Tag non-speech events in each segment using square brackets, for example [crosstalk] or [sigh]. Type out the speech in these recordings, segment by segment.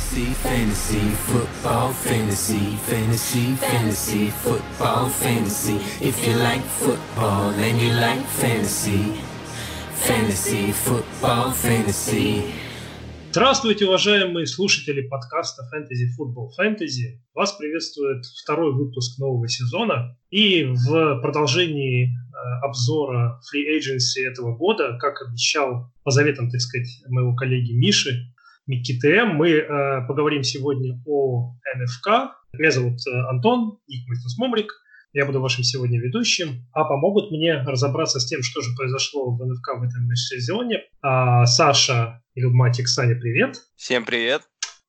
Fantasy, fantasy, football, fantasy, fantasy, fantasy, football, fantasy. If you like football and you like fantasy, fantasy, football, fantasy. Здравствуйте, уважаемые слушатели подкаста Fantasy Football Fantasy. Вас приветствует второй выпуск нового сезона. И в продолжении э, обзора Free Agency этого года, как обещал по заветам, так сказать, моего коллеги Миши, МИКИТМ. Мы э, поговорим сегодня о НФК. Меня зовут э, Антон, их Момрик. Я буду вашим сегодня ведущим, а помогут мне разобраться с тем, что же произошло в НФК в этом сезоне. А, Саша Илюматик, Саня, привет. Всем привет.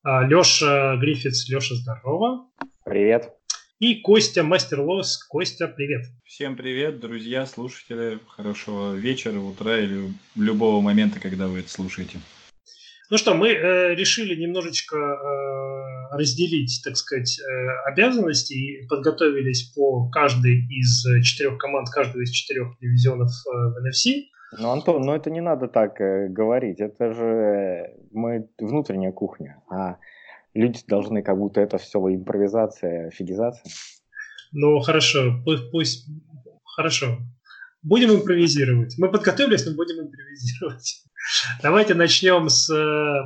А, Леша Гриффитс, Леша, здорово. Привет. И Костя Мастер Лос. Костя, привет. Всем привет, друзья, слушатели. Хорошего вечера, утра или любого момента, когда вы это слушаете. Ну что, мы э, решили немножечко э, разделить, так сказать, э, обязанности и подготовились по каждой из четырех команд, каждого из четырех дивизионов э, в NFC. Ну, Антон, ну это не надо так э, говорить. Это же э, мы внутренняя кухня, а люди должны как будто это все импровизация, фигизация. Ну, хорошо, пусть, пусть хорошо. Будем импровизировать. Мы подготовились, но будем импровизировать. [laughs] Давайте начнем с э,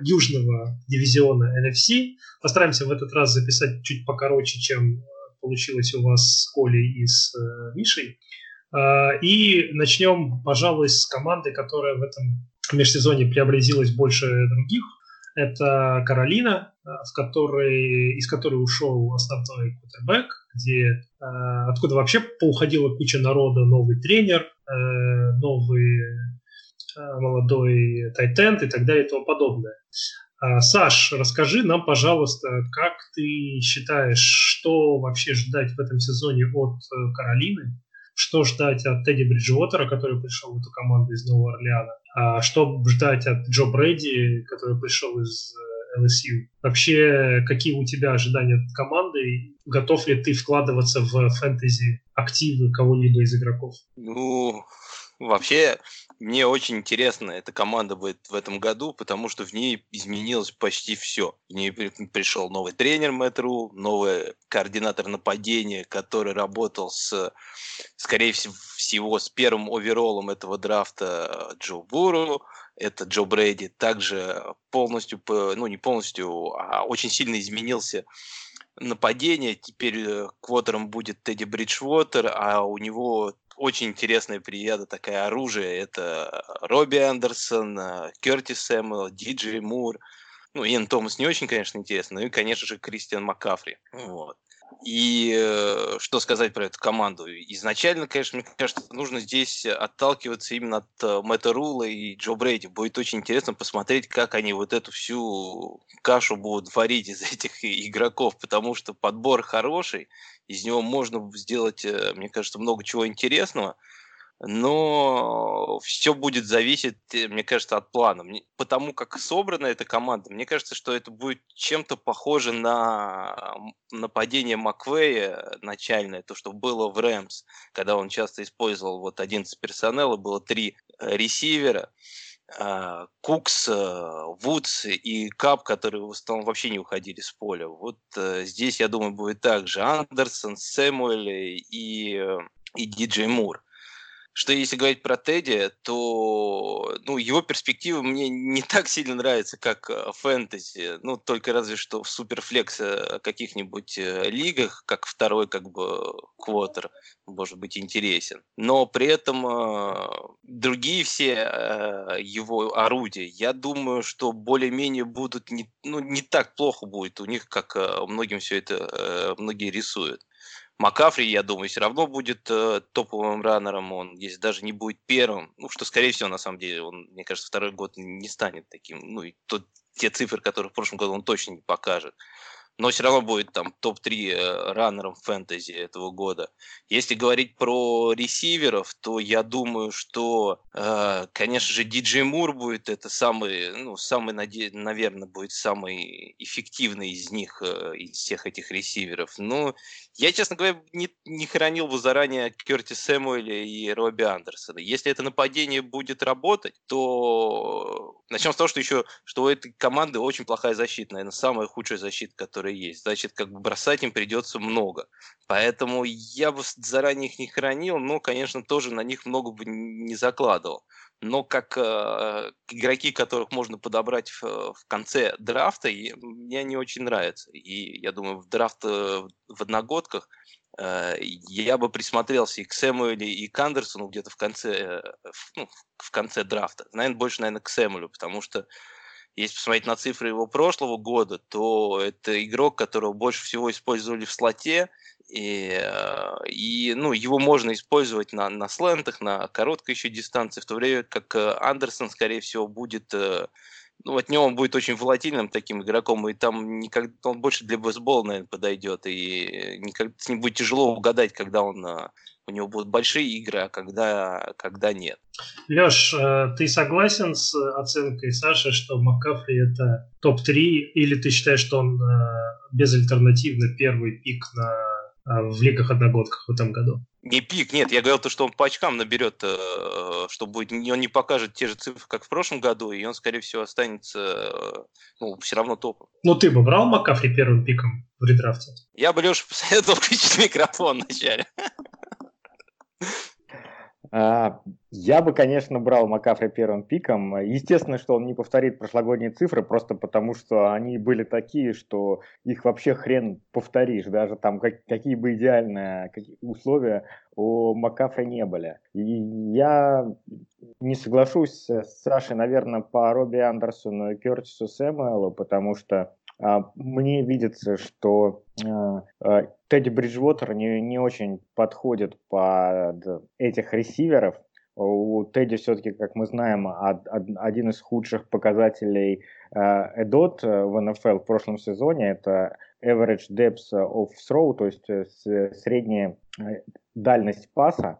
южного дивизиона NFC. Постараемся в этот раз записать чуть покороче, чем получилось у вас с Колей и с э, Мишей. Э, и начнем, пожалуй, с команды, которая в этом межсезонье преобразилась больше других. Это Каролина, э, в которой, из которой ушел основной кутербэк, где э, откуда вообще поуходила куча народа, новый тренер, э, новый молодой тайтенд и так далее и тому подобное. А, Саш, расскажи нам, пожалуйста, как ты считаешь, что вообще ждать в этом сезоне от Каролины? Что ждать от Тедди Бриджвотера, который пришел в эту команду из Нового Орлеана? А что ждать от Джо Брэди, который пришел из LSU? Э, вообще, какие у тебя ожидания от команды? Готов ли ты вкладываться в фэнтези активы кого-либо из игроков? Ну, вообще, мне очень интересно эта команда будет в этом году, потому что в ней изменилось почти все. В ней пришел новый тренер Мэтру, новый координатор нападения, который работал с, скорее всего, с первым оверолом этого драфта э, Джо Буру. Это Джо Брейди. Также полностью, ну не полностью, а очень сильно изменился нападение. Теперь э, квотером будет Тедди Бриджвотер, а у него очень интересная приеда, такая оружие. Это Робби Андерсон, э, Кертис Сэмюэл, Диджей Мур. Ну, Иэн Томас не очень, конечно, интересно, ну и, конечно же, Кристиан Маккафри. Вот. И э, что сказать про эту команду? Изначально, конечно, мне кажется, нужно здесь отталкиваться именно от э, Мэтта Рула и Джо Брейди. Будет очень интересно посмотреть, как они вот эту всю кашу будут варить из [laughs] этих игроков, потому что подбор хороший, из него можно сделать, э, мне кажется, много чего интересного но все будет зависеть, э, мне кажется, от плана. Потому как собрана эта команда, мне кажется, что это будет чем-то похоже на нападение Маквея начальное, то, что было в Рэмс, когда он часто использовал вот 11 персонала, было три э, ресивера, а, Кукс, э, Вудс и Кап, которые в основном вообще не уходили с поля. Вот здесь, я думаю, будет так же. Андерсон, Сэмуэль и, и Диджей Мур что если говорить про Тедди, то ну, его перспективы мне не [laughs] так сильно нравятся, как э, фэнтези. Ну, только разве что в суперфлекс э, каких-нибудь э, лигах, как второй как бы квотер, может быть интересен. Но при этом другие все его орудия, я думаю, что более-менее будут не, ну, не так плохо будет у них, как многим все это многие рисуют. Макафри, я думаю, все равно будет э, топовым раннером, он, если даже не будет первым, ну, что, скорее всего, на самом деле, он, мне кажется, второй год не станет таким, ну, и тот, те цифры, которые в прошлом году он точно не покажет. Но все равно будет там топ-3 э, раннером фэнтези этого года. Если говорить про ресиверов, то я думаю, что, э, конечно же, Диджей Мур будет это самый, ну, самый, наверное, будет самый эффективный из них, э, из всех этих ресиверов. Но я, честно говоря, не, не хранил бы заранее Керти Сэмуэля и Робби Андерсона. Если это нападение будет работать, то начнем с того, что еще, что у этой команды очень плохая защита, наверное, самая худшая защита, которая есть. Значит, как бы бросать им придется много. Поэтому я бы заранее их не хранил, но, конечно, тоже на них много бы не закладывал. Но как э, игроки, которых можно подобрать в, в конце драфта, и, мне не очень нравятся. И я думаю, в драфт э, в одногодках э, я бы присмотрелся и к Сэмуэлю, и к Андерсону где-то в конце, э, в, ну, в конце драфта. Наверное, больше, наверное, к Сэмуэлю, потому что если посмотреть на цифры его прошлого года, то это игрок, которого больше всего использовали в слоте, и, э, и ну, его можно использовать на, на слентах, на короткой еще дистанции, в то время как э, Андерсон, скорее всего, будет э, ну, от него он будет очень волатильным таким игроком, и там никогда он больше для бейсбола, наверное, подойдет, и никогда с ним будет тяжело угадать, когда он у него будут большие игры, а когда, когда нет. Леш, ты согласен с оценкой Саши, что Маккафри это топ-3, или ты считаешь, что он безальтернативно первый пик на в лигах одногодках в этом году. Не пик, нет, я говорил то, что он по очкам наберет, э, что будет, он не покажет те же цифры, как в прошлом году, и он, скорее всего, останется, э, ну, все равно топом. Ну, ты бы брал Макафри первым пиком в редрафте? Я бы, Леша, посоветовал [laughs] включить микрофон вначале. А, я бы, конечно, брал Макафри первым пиком. Естественно, что он не повторит прошлогодние цифры, просто потому что они были такие, что их вообще хрен повторишь. Даже там как, какие бы идеальные условия у Макафри не были. И я не соглашусь с Сашей, наверное, по Робби Андерсону и Кертису Сэмуэлу, потому что а, мне видится, что а, а, Тедди Бриджвотер не, не очень подходит под этих ресиверов. У Тедди все-таки, как мы знаем, один из худших показателей Эдот в НФЛ в прошлом сезоне это average depth of throw, то есть э, средняя э, дальность паса.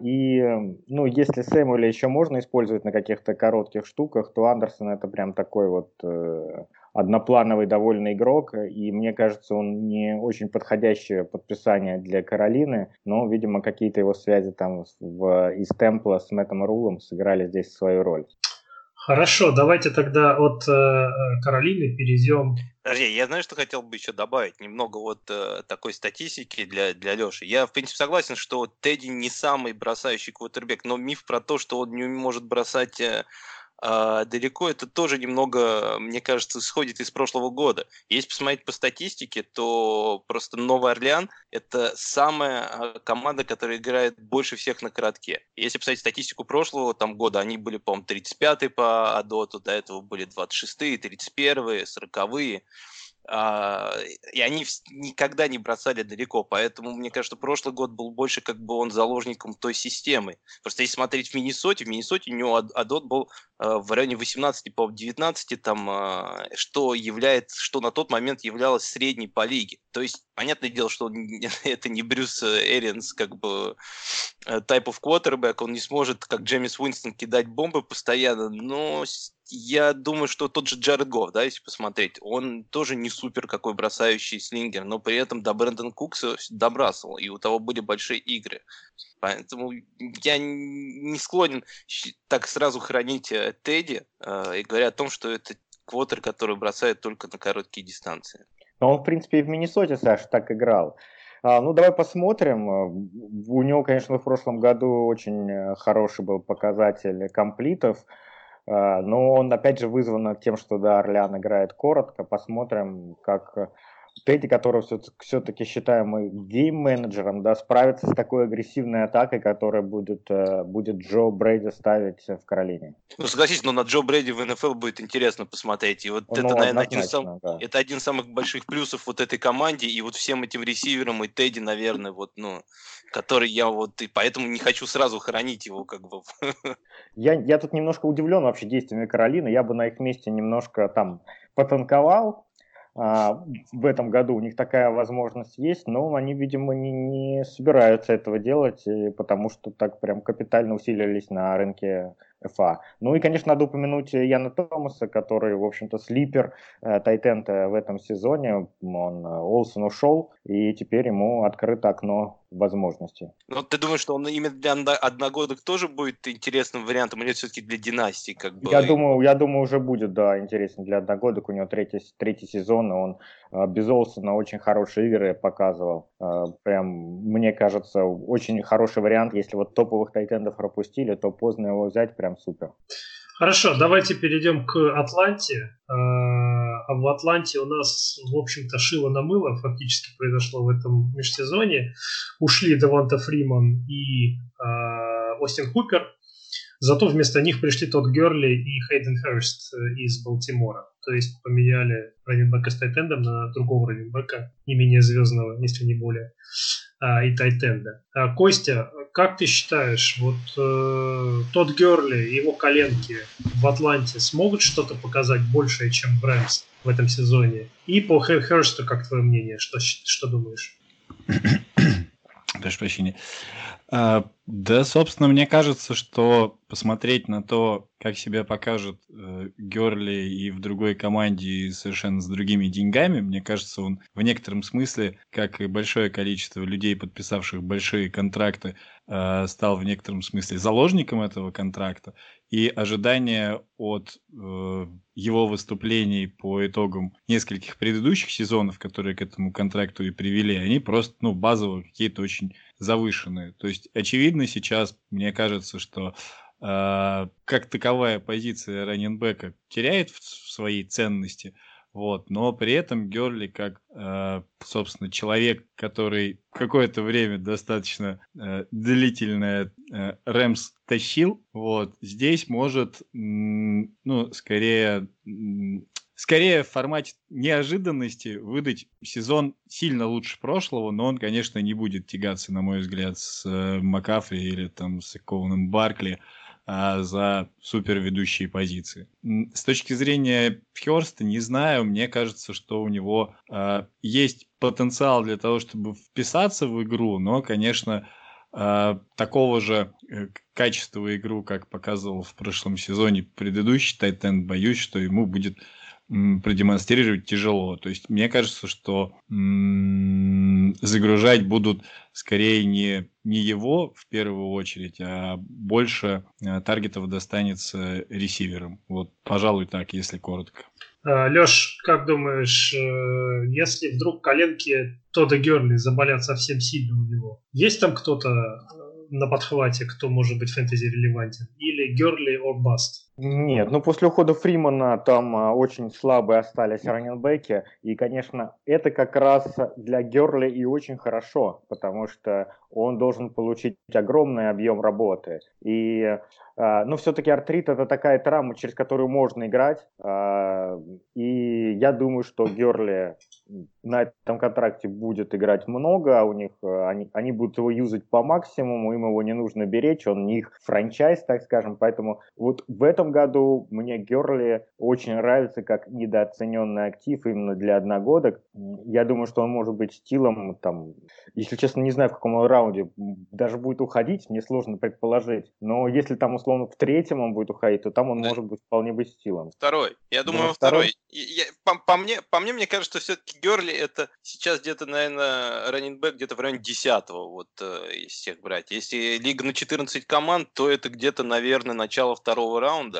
И, ну, если Сэмуэля еще можно использовать на каких-то коротких штуках, то Андерсон это прям такой вот э, одноплановый довольно игрок, и мне кажется, он не очень подходящее подписание для Каролины, но, видимо, какие-то его связи там в, из Темпла с Мэттом Рулом сыграли здесь свою роль. Хорошо, давайте тогда от э, Каролины перейдем. Подожди, я знаю, что хотел бы еще добавить немного вот э, такой статистики для, для Леши. Я, в принципе, согласен, что Тедди не самый бросающий квотербек, но миф про то, что он не может бросать э, а далеко это тоже немного, мне кажется, сходит из прошлого года. Если посмотреть по статистике, то просто Новый Орлеан – это самая а, команда, которая играет больше всех на коротке. Если посмотреть статистику прошлого там, года, они были, по-моему, 35-й по Адоту, до этого были 26-е, 31-е, 40-е. А, и они никогда не бросали далеко, поэтому мне кажется, прошлый год был больше как бы он заложником той системы. Просто если смотреть в Миннесоте, в Миннесоте у него Адот был а, в районе 18, по 19, там, а, что является, что на тот момент являлось средней по лиге. То есть, понятное дело, что [laughs] это не Брюс Эрианс, как бы, type of quarterback, он не сможет, как Джеймис Уинстон, кидать бомбы постоянно, но я думаю, что тот же Джаред Гофф, да, если посмотреть, он тоже не супер какой бросающий слингер, но при этом до Брэндон Кукса добрасывал, и у того были большие игры. Поэтому я не склонен так сразу хранить э, Тедди э, и говоря о том, что это квотер, который бросает только на короткие дистанции. Но он, в принципе, и в Миннесоте, Саш, так играл. А, ну, давай посмотрим. У него, конечно, в прошлом году очень э, хороший был показатель комплитов. А, но он, опять же, вызван тем, что да, Орлеан играет коротко. Посмотрим, как Тедди, которого все-таки считаем гейм-менеджером, да, справится с такой агрессивной атакой, которая будет, э, будет Джо Брейди ставить в Каролине. Ну, согласитесь, но на Джо Брейди в НФЛ будет интересно посмотреть. И вот ну, это, наверное, один, сам, да. это один из самых больших плюсов вот этой команде, и вот всем этим ресиверам, и Тедди, наверное, вот, ну, который я вот, и поэтому не хочу сразу хранить его, как бы. [laughs] Я, я тут немножко удивлен вообще действиями Каролины, я бы на их месте немножко там потанковал, в этом году у них такая возможность есть, но они, видимо, не, не собираются этого делать, потому что так прям капитально усилились на рынке ФА. Ну и, конечно, надо упомянуть Яна Томаса, который, в общем-то, слипер э, Тайтента в этом сезоне. Он э, Олсен ушел, и теперь ему открыто окно возможностей. Ну, ты думаешь, что он именно для одногодок тоже будет интересным вариантом, или все-таки для династии? Как бы? Я думаю, я думаю, уже будет, да, интересен для одногодок. У него третий, третий сезон, и он э, без Олсона очень хорошие игры показывал. Э, прям, мне кажется, очень хороший вариант. Если вот топовых тайтендов пропустили, то поздно его взять, прям супер. Хорошо, давайте перейдем к Атланте. Э, а в Атланте у нас, в общем-то, шило на мыло фактически произошло в этом межсезоне. Ушли Деванта Фриман и э, Остин Купер. Зато вместо них пришли тот Герли и Хейден Херст из Балтимора. То есть поменяли раненбека с тайтендом на другого раненбека, не менее звездного, если не более, а, и тайтенда. А, Костя, как ты считаешь, вот э, тот Герли и его коленки в Атланте смогут что-то показать большее, чем в в этом сезоне? И по Херсту, как твое мнение, что, что думаешь? [coughs] Прошу прощения. А, да, собственно, мне кажется, что посмотреть на то, как себя покажет э, Герли и в другой команде и совершенно с другими деньгами, мне кажется, он в некотором смысле, как и большое количество людей, подписавших большие контракты, э, стал в некотором смысле заложником этого контракта. И ожидания от э, его выступлений по итогам нескольких предыдущих сезонов, которые к этому контракту и привели, они просто, ну, базово какие-то очень завышенные. То есть, очевидно сейчас, мне кажется, что э, как таковая позиция раненбека теряет в, своей ценности, вот, но при этом Герли как, э, собственно, человек, который какое-то время достаточно э, длительное э, Рэмс тащил, вот, здесь может, ну, скорее скорее в формате неожиданности выдать сезон сильно лучше прошлого, но он, конечно, не будет тягаться, на мой взгляд, с э, Макафри или там с Кованым Баркли а, за супер ведущие позиции. С точки зрения Хёрста, не знаю, мне кажется, что у него а, есть потенциал для того, чтобы вписаться в игру, но, конечно, а, такого же э, качества игру, как показывал в прошлом сезоне предыдущий Тайтен, боюсь, что ему будет продемонстрировать тяжело. То есть мне кажется, что загружать будут скорее не, не его в первую очередь, а больше а, таргетов достанется ресиверам. Вот, пожалуй, так, если коротко. А, Леш, как думаешь, э, если вдруг коленки Тода Герли заболят совсем сильно у него, есть там кто-то на подхвате, кто может быть фэнтези релевантен? Или Герли or Баст? Нет, ну после ухода Фримана там а, очень слабые остались раненбеки, и, конечно, это как раз для Герли и очень хорошо, потому что он должен получить огромный объем работы. И, а, ну, все-таки артрит это такая травма, через которую можно играть, а, и я думаю, что Герли на этом контракте будет играть много, у них они, они будут его юзать по максимуму, им его не нужно беречь, он не их франчайз, так скажем, поэтому вот в этом году мне Герли очень нравится как недооцененный актив именно для одногодок. Я думаю, что он может быть стилом, там, если честно, не знаю, в каком раунде даже будет уходить, мне сложно предположить. Но если там, условно, в третьем он будет уходить, то там он да. может быть вполне быть стилом. Второй. Я думаю, да, второй. второй. Я, по, по, мне, по мне, мне кажется, что все-таки Герли это сейчас где-то, наверное, раннинбэк где-то в районе 10 вот э, из всех брать. Если лига на 14 команд, то это где-то, наверное, начало второго раунда.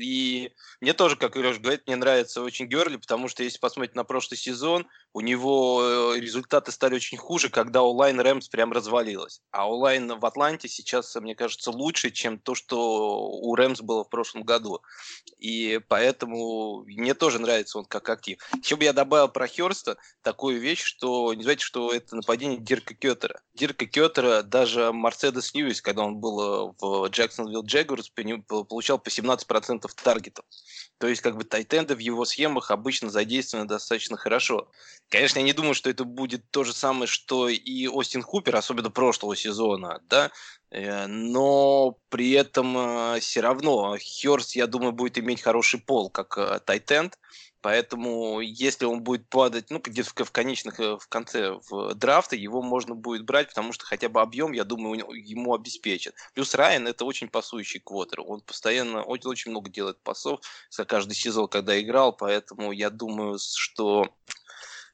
И мне тоже, как Леша говорит, мне нравится очень Герли, потому что если посмотреть на прошлый сезон, у него э, результаты стали очень хуже, когда онлайн Рэмс прям развалилась. А онлайн в Атланте сейчас, мне кажется, лучше, чем то, что у Рэмс было в прошлом году. И поэтому мне тоже нравится он как актив. Еще бы я добавил про Херста такую вещь, что не знаете, что это нападение Дирка Кеттера. Дирка Кеттера даже Мерседес Льюис, когда он был э, в Джексонвилл Джегорс, получал по 17% таргетов. То есть как бы тайтенды в его схемах обычно задействованы достаточно хорошо. Конечно, я не думаю, что это будет то же самое, что и Остин Хупер, особенно прошлого сезона, да, э, но при этом э, все равно Херст, я думаю, будет иметь хороший пол, как э, Тайтенд, Поэтому, если он будет падать, ну, где-то в конечных, э, в конце в драфта, его можно будет брать, потому что хотя бы объем, я думаю, ему обеспечат. Плюс Райан это очень пасующий квотер. Он постоянно очень, очень много делает пасов за каждый сезон, когда играл, поэтому я думаю, что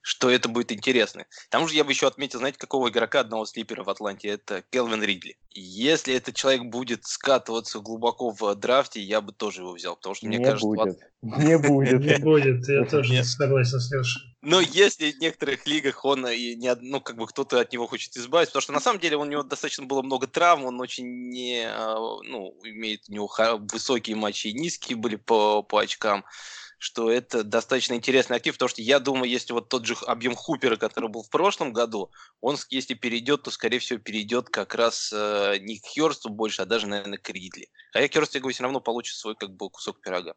что это будет интересно. К тому же я бы еще отметил, знаете, какого игрока одного слипера в Атланте? Это Келвин Ридли. Если этот человек будет скатываться глубоко в драфте, я бы тоже его взял, потому что мне не кажется... Будет. [laughs] Не будет. Не будет, я тоже согласен с Лешей. Но если в некоторых лигах он и не, ну, как бы кто-то от него хочет избавиться, потому что на самом деле у него достаточно было много травм, он очень не, а, ну, имеет у него высокие матчи и низкие были по, по очкам что это достаточно интересный актив, потому что я думаю, если вот тот же объем Хупера, который был в прошлом году, он, если перейдет, то, скорее всего, перейдет как раз э, не к Херсту больше, а даже, наверное, к Ридли. Хотя Херст, я говорю, все равно получит свой как бы кусок пирога.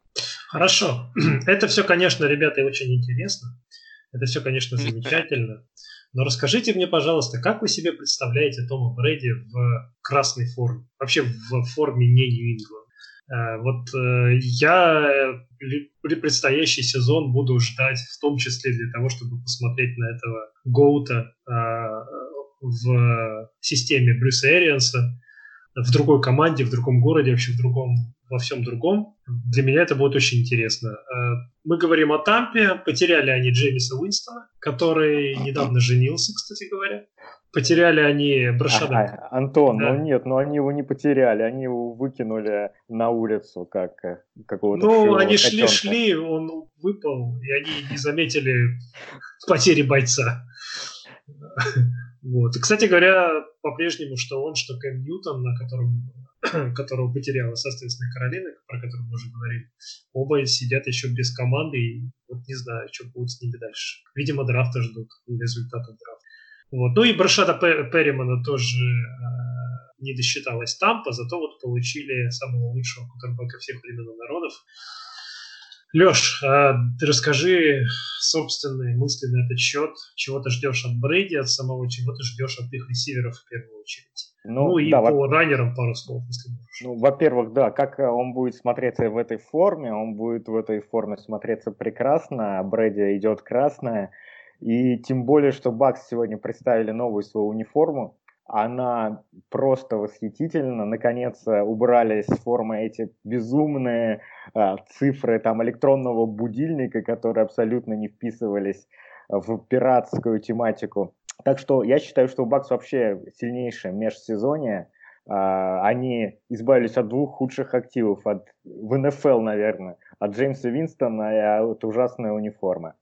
Хорошо. [clears throat] Это все, конечно, ребята, очень интересно. Это все, конечно, замечательно. Но расскажите мне, пожалуйста, как вы себе представляете Тома Брэди в красной форме? Вообще в форме не Нью-Ингланд? Э, вот э, я предстоящий сезон буду ждать, в том числе для того, чтобы посмотреть на этого Гоута э, в системе Брюса Эрианса, в другой команде, в другом городе, вообще в другом, во всем другом. Для меня это будет очень интересно. Мы говорим о Тампе. Потеряли они Джеймиса Уинстона, который недавно женился, кстати говоря. Потеряли они Брашада. Ага, Антон, да. ну нет, ну они его не потеряли, они его выкинули на улицу как э, какого-то Ну, они шли-шли, он выпал, и они не заметили потери бойца. Вот. кстати говоря, по-прежнему, что он, что Кэм Ньютон, на котором, [clears throat] которого потеряла, соответственно, Каролина, про которую мы уже говорили, оба сидят еще без команды, и вот не знаю, что будет с ними дальше. Видимо, драфта ждут, результатов драфта. Вот. Ну и Брашада Перримана тоже э, не досчиталась Тампа, зато вот получили самого лучшего кутербека всех времен и народов. Леш, а ты расскажи собственные мысли на этот счет. Чего ты ждешь от Брейди, от самого, чего ты ждешь от их ресиверов в первую очередь? Ну, ну и да, по во... раннерам пару слов, если можешь. Ну, во-первых, да, как э, он будет смотреться в этой форме, он будет в этой форме смотреться прекрасно, а Брэди идет красная. И тем более, что Бакс сегодня представили новую свою униформу. Она просто восхитительна. Наконец убрали с формы эти безумные а, цифры там, электронного будильника, которые абсолютно не вписывались в пиратскую тематику. Так что я считаю, что у Бакс вообще сильнейшее межсезонье. А, они избавились от двух худших активов от, в НФЛ, наверное, от Джеймса Винстона и от ужасной униформы.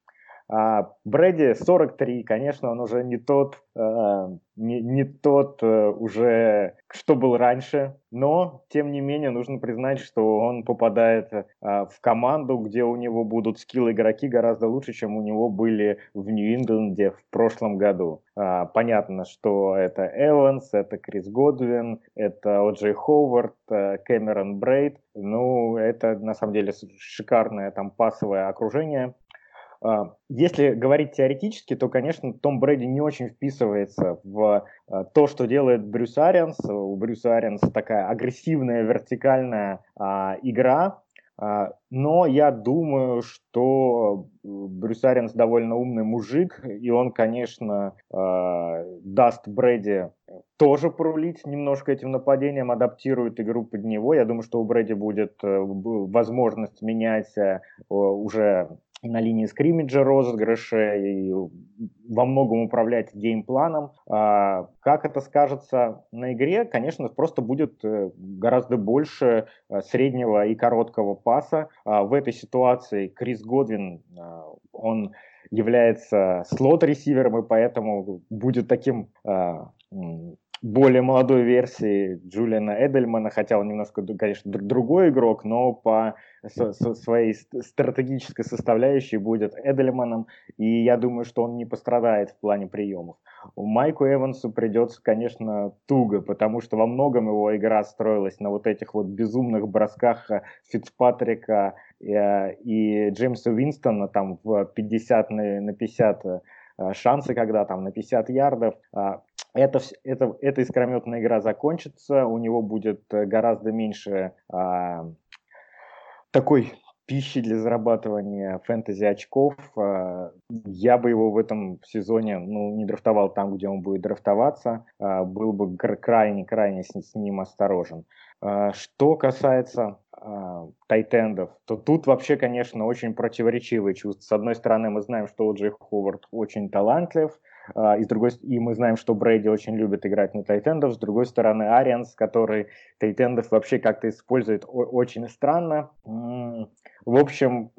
А Брэди 43, конечно, он уже не тот, э, не, не тот э, уже, что был раньше, но, тем не менее, нужно признать, что он попадает э, в команду, где у него будут скилл игроки гораздо лучше, чем у него были в Нью-Ингланде в прошлом году. А, понятно, что это Эванс, это Крис Годвин, это О'Джей Ховард, э, Кэмерон Брейд. Ну, это, на самом деле, шикарное там пасовое окружение если говорить теоретически, то, конечно, Том Брэди не очень вписывается в а, то, что делает Брюс Арианс. У Брюса Арианс такая агрессивная вертикальная а, игра, но я думаю, что Брюс Арианс довольно умный мужик, и он, конечно, даст Брэди тоже порулить немножко этим нападением, адаптирует игру под него. Я думаю, что у Брэди будет э, возможность менять э, уже на линии скриммиджа розыгрыша и во многом управлять геймпланом. А, как это скажется на игре? Конечно, просто будет э, гораздо больше э, среднего и короткого паса. А, в этой ситуации Крис Годвин, а, он является слот-ресивером, и поэтому будет таким более молодой версии Джулиана Эдельмана, хотя он немножко, конечно, другой игрок, но по своей стратегической составляющей будет Эдельманом, и я думаю, что он не пострадает в плане приемов. Майку Эвансу придется, конечно, туго, потому что во многом его игра строилась на вот этих вот безумных бросках э, Фицпатрика и, э, и Джеймса Уинстона там в 50 на, на 50 э, шансы, когда там на 50 ярдов. Это, это, эта искрометная игра закончится, у него будет гораздо меньше а, такой пищи для зарабатывания фэнтези очков. А, я бы его в этом сезоне ну, не драфтовал там, где он будет драфтоваться. А, был бы крайне-крайне с, ним осторожен. А, что касается тайтендов, то тут вообще, конечно, очень противоречивые чувства. С одной стороны, мы знаем, что Джей Ховард очень талантлив, и, с другой, и мы знаем, что Брейди очень любит играть на тайтендов. С другой стороны, Арианс, который тайтендов вообще как-то использует очень странно. В общем,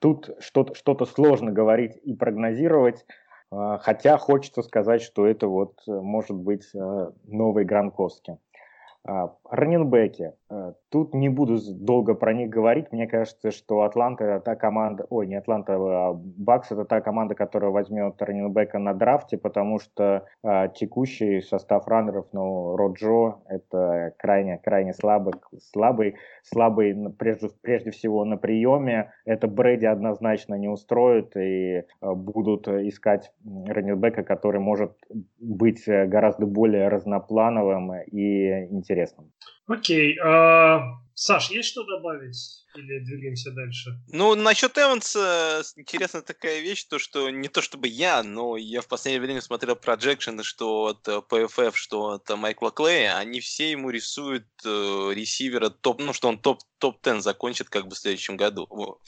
тут что-то что сложно говорить и прогнозировать. А, хотя хочется сказать, что это вот э, может быть э, новый Гранковский. А, раненбеки. Э, тут не буду долго про них говорить. Мне кажется, что Атланта это та команда, ой, не Атланта, а Бакс это та команда, которая возьмет раненбека на драфте, потому что а, текущий состав раннеров, ну, Роджо, это крайне, крайне слабый, слабый, слабый прежде, прежде всего на приеме. Это Брэди однозначно не устроит и а, будут искать раненбека, который может быть э, гораздо более разноплановым и интересным интересным. Окей. А, Саш, есть что добавить? Или двигаемся дальше? Ну, насчет Эванса интересная такая вещь, то что не то чтобы я, но я в последнее время смотрел проджекшены, что от PFF, что от Майкла Клея, они все ему рисуют э, ресивера топ, ну, что он топ, топ-10 закончит как бы в следующем году.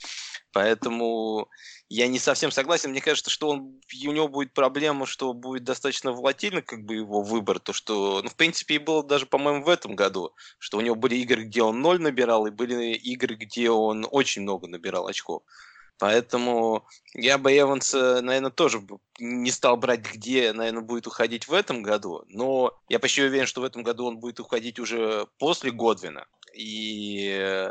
Поэтому я не совсем согласен. Мне кажется, что он, у него будет проблема, что будет достаточно волатильно как бы его выбор. То, что, ну, в принципе, и было даже, по-моему, в этом году, что у него были игры, где он ноль набирал, и были игры, где он очень много набирал очков. Поэтому я бы Эванса, наверное, тоже не стал брать, где, наверное, будет уходить в этом году. Но я почти уверен, что в этом году он будет уходить уже после Годвина. И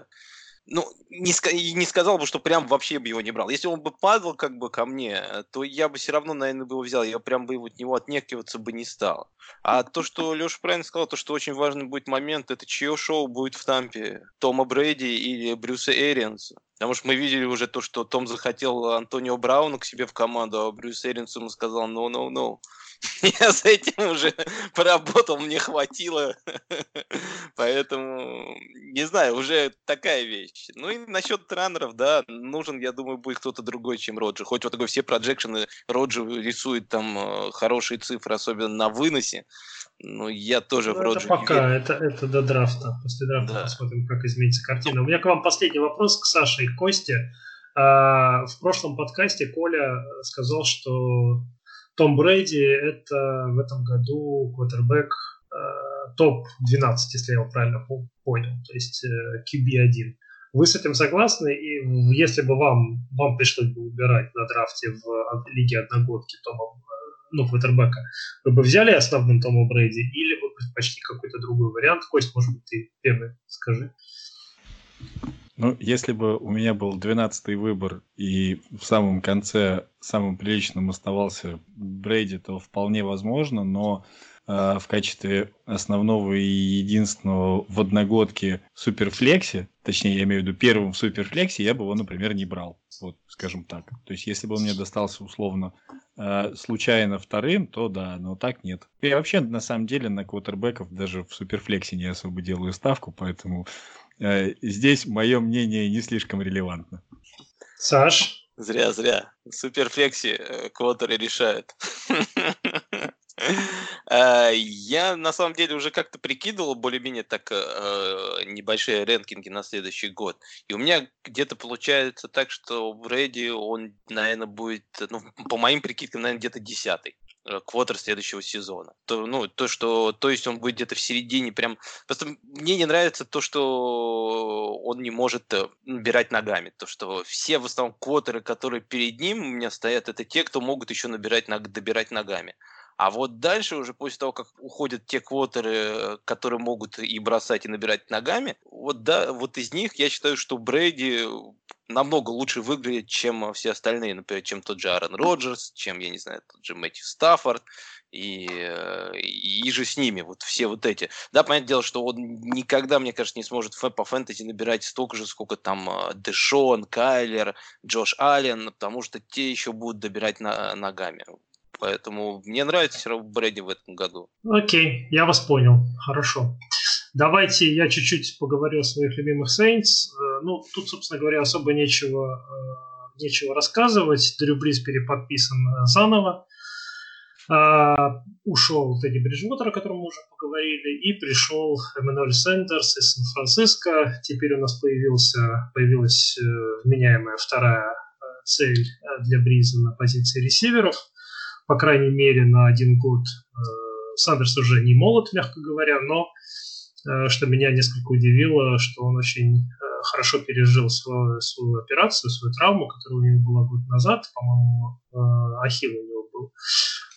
ну, не, не сказал бы, что прям вообще бы его не брал. Если он бы падал как бы ко мне, то я бы все равно, наверное, бы его взял. Я прям бы от него отнекиваться бы не стал. А то, что Леша правильно сказал, то, что очень важный будет момент, это чье шоу будет в Тампе? Тома Брейди или Брюса Эрианса? Потому что мы видели уже то, что Том захотел Антонио Брауна к себе в команду, а Брюс Эринс ему сказал «no, no, no». [laughs] Я с этим уже поработал, мне хватило. [laughs] Поэтому, не знаю, уже такая вещь. Ну и насчет раннеров, да, нужен, я думаю, будет кто-то другой, чем Роджер. Хоть вот такой все проджекшены, Роджер рисует там э, хорошие цифры, особенно на выносе. Ну, я тоже ну, вроде... Это пока, это, это до драфта. После драфта да. посмотрим, как изменится картина. У меня к вам последний вопрос к Саше и Косте. А, в прошлом подкасте Коля сказал, что том Брейди это в этом году квотербек а, топ-12, если я его правильно понял, то есть QB1. Э, Вы с этим согласны? И если бы вам, вам пришлось бы выбирать на драфте в лиге одногодки Тома ну, квотербека, вы бы взяли основным Тома Брейди или бы предпочли какой-то другой вариант? Кость, может быть, ты первый скажи. Ну, если бы у меня был 12-й выбор, и в самом конце самым приличным оставался Брейди, то вполне возможно, но э, в качестве основного и единственного в одногодке суперфлексе, точнее, я имею в виду первым в суперфлексе, я бы его, например, не брал. Вот, скажем так. То есть, если бы он мне достался условно э, случайно вторым, то да, но так нет. Я вообще, на самом деле, на квотербеков даже в суперфлексе не особо делаю ставку, поэтому здесь мое мнение не слишком релевантно. Саш? Зря, зря. Суперфлекси э, квотеры решают. [laughs] Э, я на самом деле уже как-то прикидывал более-менее так э, небольшие рэнкинги на следующий год. И у меня где-то получается так, что в Реди он, наверное, будет, ну, по моим прикидкам, наверное, где-то десятый э, квотер следующего сезона. То, ну, то, что, то есть он будет где-то в середине прям... Просто мне не нравится то, что он не может набирать ногами. То, что все в основном квотеры, которые перед ним у меня стоят, это те, кто могут еще набирать, добирать ногами. А вот дальше уже после того, как уходят те квотеры, которые могут и бросать, и набирать ногами, вот да, вот из них я считаю, что Брейди намного лучше выглядит, чем все остальные, например, чем тот же Аарон Роджерс, чем, я не знаю, тот же Мэтью Стаффорд, и, и же с ними, вот все вот эти. Да, понятное дело, что он никогда, мне кажется, не сможет по фэнтези набирать столько же, сколько там Дэшон, Кайлер, Джош Аллен, потому что те еще будут добирать на, ногами. Поэтому мне нравится все равно Брэди в этом году. Окей, я вас понял. Хорошо. Давайте я чуть-чуть поговорю о своих любимых Saints. Э, ну, тут, собственно говоря, особо нечего, нечего рассказывать. Дрю Бриз переподписан заново. А, ушел Тедди Бриджвотер, о котором мы уже поговорили, и пришел Эммануэль Сендерс из Сан-Франциско. Теперь у нас появился, появилась э, вменяемая вторая э, цель э, для Бриза на позиции ресиверов. По крайней мере, на один год Сандерс уже не молод, мягко говоря, но что меня несколько удивило, что он очень хорошо пережил свою, свою операцию, свою травму, которая у него была год назад, по-моему, ахилл у него был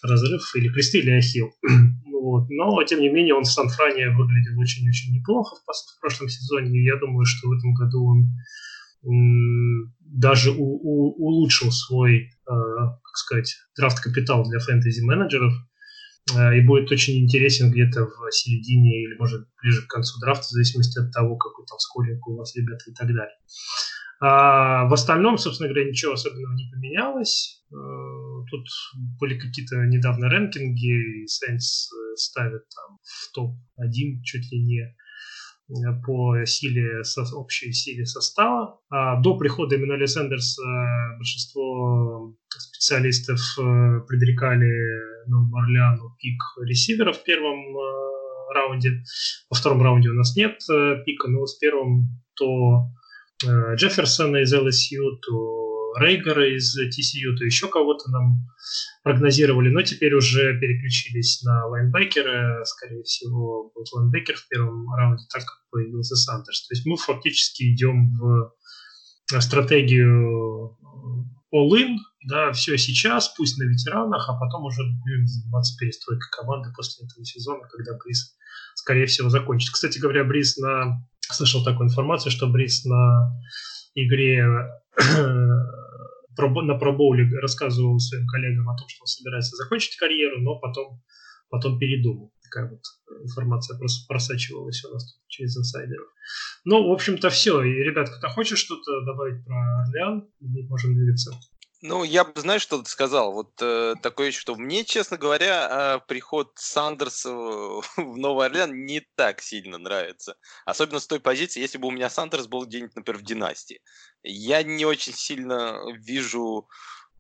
разрыв или кресты, или ахилл. [clears throat] вот. Но, тем не менее, он в Сан-Фране выглядел очень-очень неплохо в, в прошлом сезоне, и я думаю, что в этом году он даже у, у, улучшил свой, э, как сказать, драфт-капитал для фэнтези-менеджеров, э, и будет очень интересен где-то в середине или, может, ближе к концу драфта, в зависимости от того, какой там скоринг у вас ребята и так далее. А в остальном, собственно говоря, ничего особенного не поменялось. Э, тут были какие-то недавно рэнкинги, и Saints ставят там в топ-1 чуть ли не по силе, общей силе состава. А до прихода Эммануэля Сендерса большинство специалистов предрекали Новому Орлеану пик ресивера в первом раунде. Во втором раунде у нас нет пика, но в первом то Э, Джефферсона из LSU, то Рейгера из TCU, то еще кого-то нам прогнозировали, но теперь уже переключились на лайнбекера, скорее всего, будет лайнбекер в первом раунде, так как появился Сандерс. То есть мы фактически идем в стратегию all-in, да, все сейчас, пусть на ветеранах, а потом уже будем заниматься перестройкой команды после этого сезона, когда Бриз, скорее всего, закончится. Кстати говоря, Бриз на слышал такую информацию, что Брис на игре [clears throat] на пробоуле рассказывал своим коллегам о том, что он собирается закончить карьеру, но потом, потом передумал. Такая вот информация просто просачивалась у нас тут через инсайдеров. Ну, в общем-то, все. И, ребят, кто хочет что-то добавить про Орлеан, мы можем двигаться. Ну, я бы, знаешь, что сказал? Вот э, такое, что мне, честно говоря, э, приход Сандерса [laughs] в Новый Орлеан не так сильно нравится. Особенно с той позиции, если бы у меня Сандерс был где-нибудь, например, в династии. Я не очень сильно вижу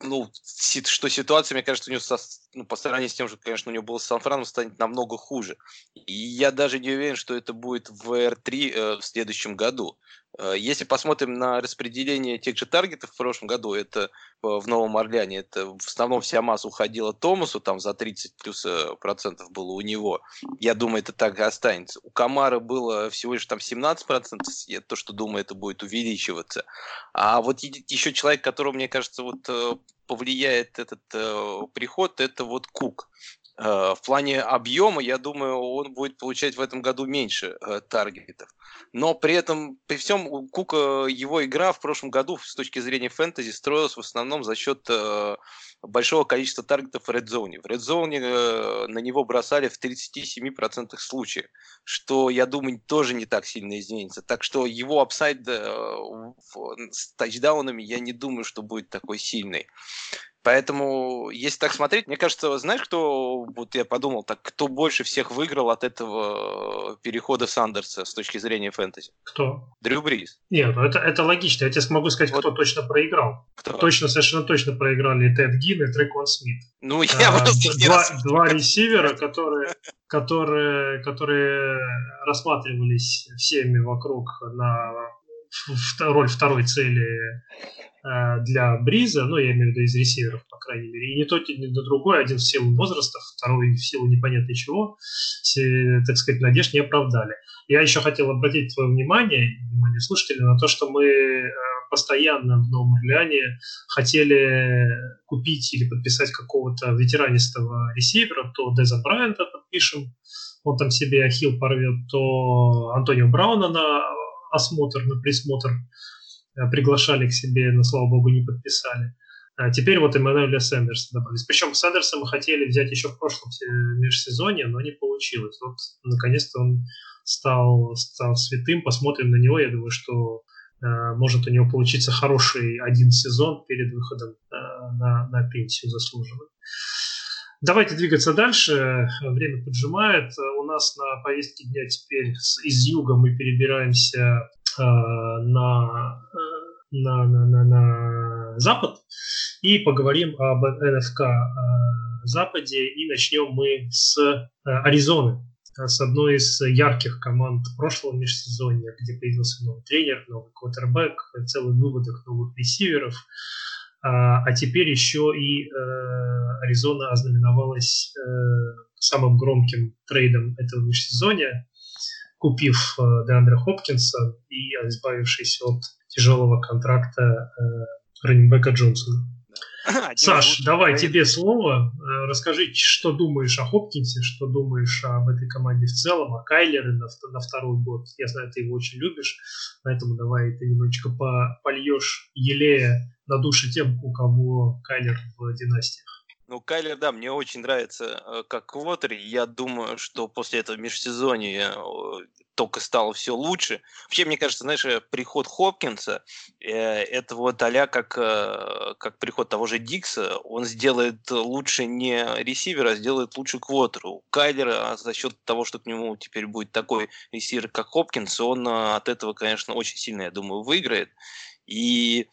ну, что ситуация, мне кажется, у него со, ну, по сравнению с тем, что, конечно, у него был с Сан-Франом, станет намного хуже. И я даже не уверен, что это будет в R3 э, в следующем году. Э, если посмотрим на распределение тех же таргетов в прошлом году, это в Новом Орлеане, это в основном вся масса уходила Томасу, там за 30 плюс э, процентов было у него. Я думаю, это так и останется. У Камара было всего лишь там 17 процентов, я то, что думаю, это будет увеличиваться. А вот еще человек, которого, мне кажется, вот э, повлияет этот э, приход, это вот Кук. Э, в плане объема, я думаю, он будет получать в этом году меньше э, таргетов. Но при этом, при всем, у Кука его игра в прошлом году с точки зрения фэнтези строилась в основном за счет э, большого количества таргетов в Red Zone. В Red Zone на него бросали в 37% случаев, что, я думаю, тоже не так сильно изменится. Так что его upside с тачдаунами я не думаю, что будет такой сильный. Поэтому, если так смотреть, мне кажется, знаешь, кто, вот я подумал, так, кто больше всех выиграл от этого перехода Сандерса с точки зрения фэнтези? Кто? Дрю Бриз. Нет, ну это, это логично. Я тебе смогу сказать, вот. кто точно проиграл. Кто? Точно, совершенно точно проиграли Тед Гин и Трекон Смит. Ну, я а, просто два, два ресивера, которые, которые, которые рассматривались всеми вокруг на роль второй цели Э, для Бриза, ну, я имею в виду из ресиверов, по крайней мере, и не тот, ни другой, один в силу возраста, второй в силу непонятно чего, все, так сказать, надежд не оправдали. Я еще хотел обратить твое внимание, внимание слушателей, на то, что мы э, постоянно в Новом Орлеане хотели купить или подписать какого-то ветеранистого ресивера, то Деза Брайанта подпишем, он там себе ахилл порвет, то Антонио Брауна на осмотр, на присмотр Э, приглашали к себе, но, слава богу, не подписали. А теперь вот Эммануэля Сэндерса добавились. Причем Сэндерса мы хотели взять еще в прошлом межсезонье, но не получилось. Вот, наконец-то он стал, стал святым. Посмотрим на него. Я думаю, что э, может у него получиться хороший один сезон перед выходом э, на, на пенсию заслуженную. Давайте двигаться дальше. Время поджимает. У нас на повестке дня теперь из юга мы перебираемся на, на, на, на, на Запад и поговорим об НФК Западе. И начнем мы с Аризоны, с одной из ярких команд прошлого межсезонья, где появился новый тренер, новый квотербек, целый выводок новых ресиверов. А, а теперь еще и э, Аризона ознаменовалась э, самым громким трейдом этого межсезонья, купив э, Деандре Хопкинса и избавившись от тяжелого контракта э, раннинбека Джонсона. Саш, давай тебе слово. Э, расскажи, что думаешь о Хопкинсе, что думаешь об этой команде в целом, о Кайлере на, на второй год. Я знаю, ты его очень любишь, поэтому давай ты немножечко по, польешь елея на душе тем, у кого Кайлер в династиях. Ну, Кайлер, да, мне очень нравится э, как квотер. Я думаю, что после этого межсезонья только стало все лучше. Вообще, мне кажется, знаешь, э, приход Хопкинса, э, это вот а как, э, как приход того же Дикса, он сделает лучше не ресивера, а сделает лучше квотеру. Кайлера за счет того, что к нему теперь будет такой ресивер, как Хопкинс, он э, от этого, конечно, очень сильно, я думаю, выиграет. И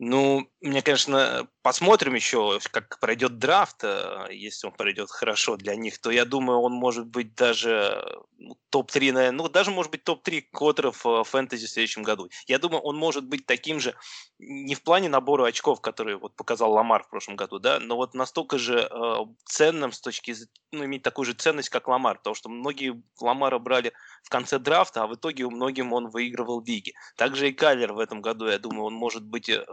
ну, мне, конечно, посмотрим еще, как пройдет драфт. Э, если он пройдет хорошо для них, то я думаю, он может быть даже ну, топ-3, ну, даже может быть топ-3 квотеров э, фэнтези в следующем году. Я думаю, он может быть таким же, не в плане набора очков, которые вот показал Ламар в прошлом году, да, но вот настолько же э, ценным с точки ну, иметь такую же ценность, как Ламар, потому что многие Ламара брали в конце драфта, а в итоге у многим он выигрывал лиги. Также и Кайлер в этом году, я думаю, он может быть э,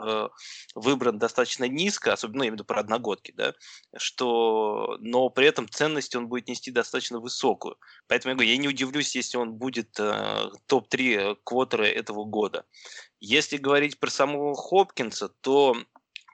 выбран достаточно низко, особенно ну, именно про одногодки, да, что, но при этом ценность он будет нести достаточно высокую. Поэтому я говорю, я не удивлюсь, если он будет э, топ-3 квотера этого года. Если говорить про самого Хопкинса, то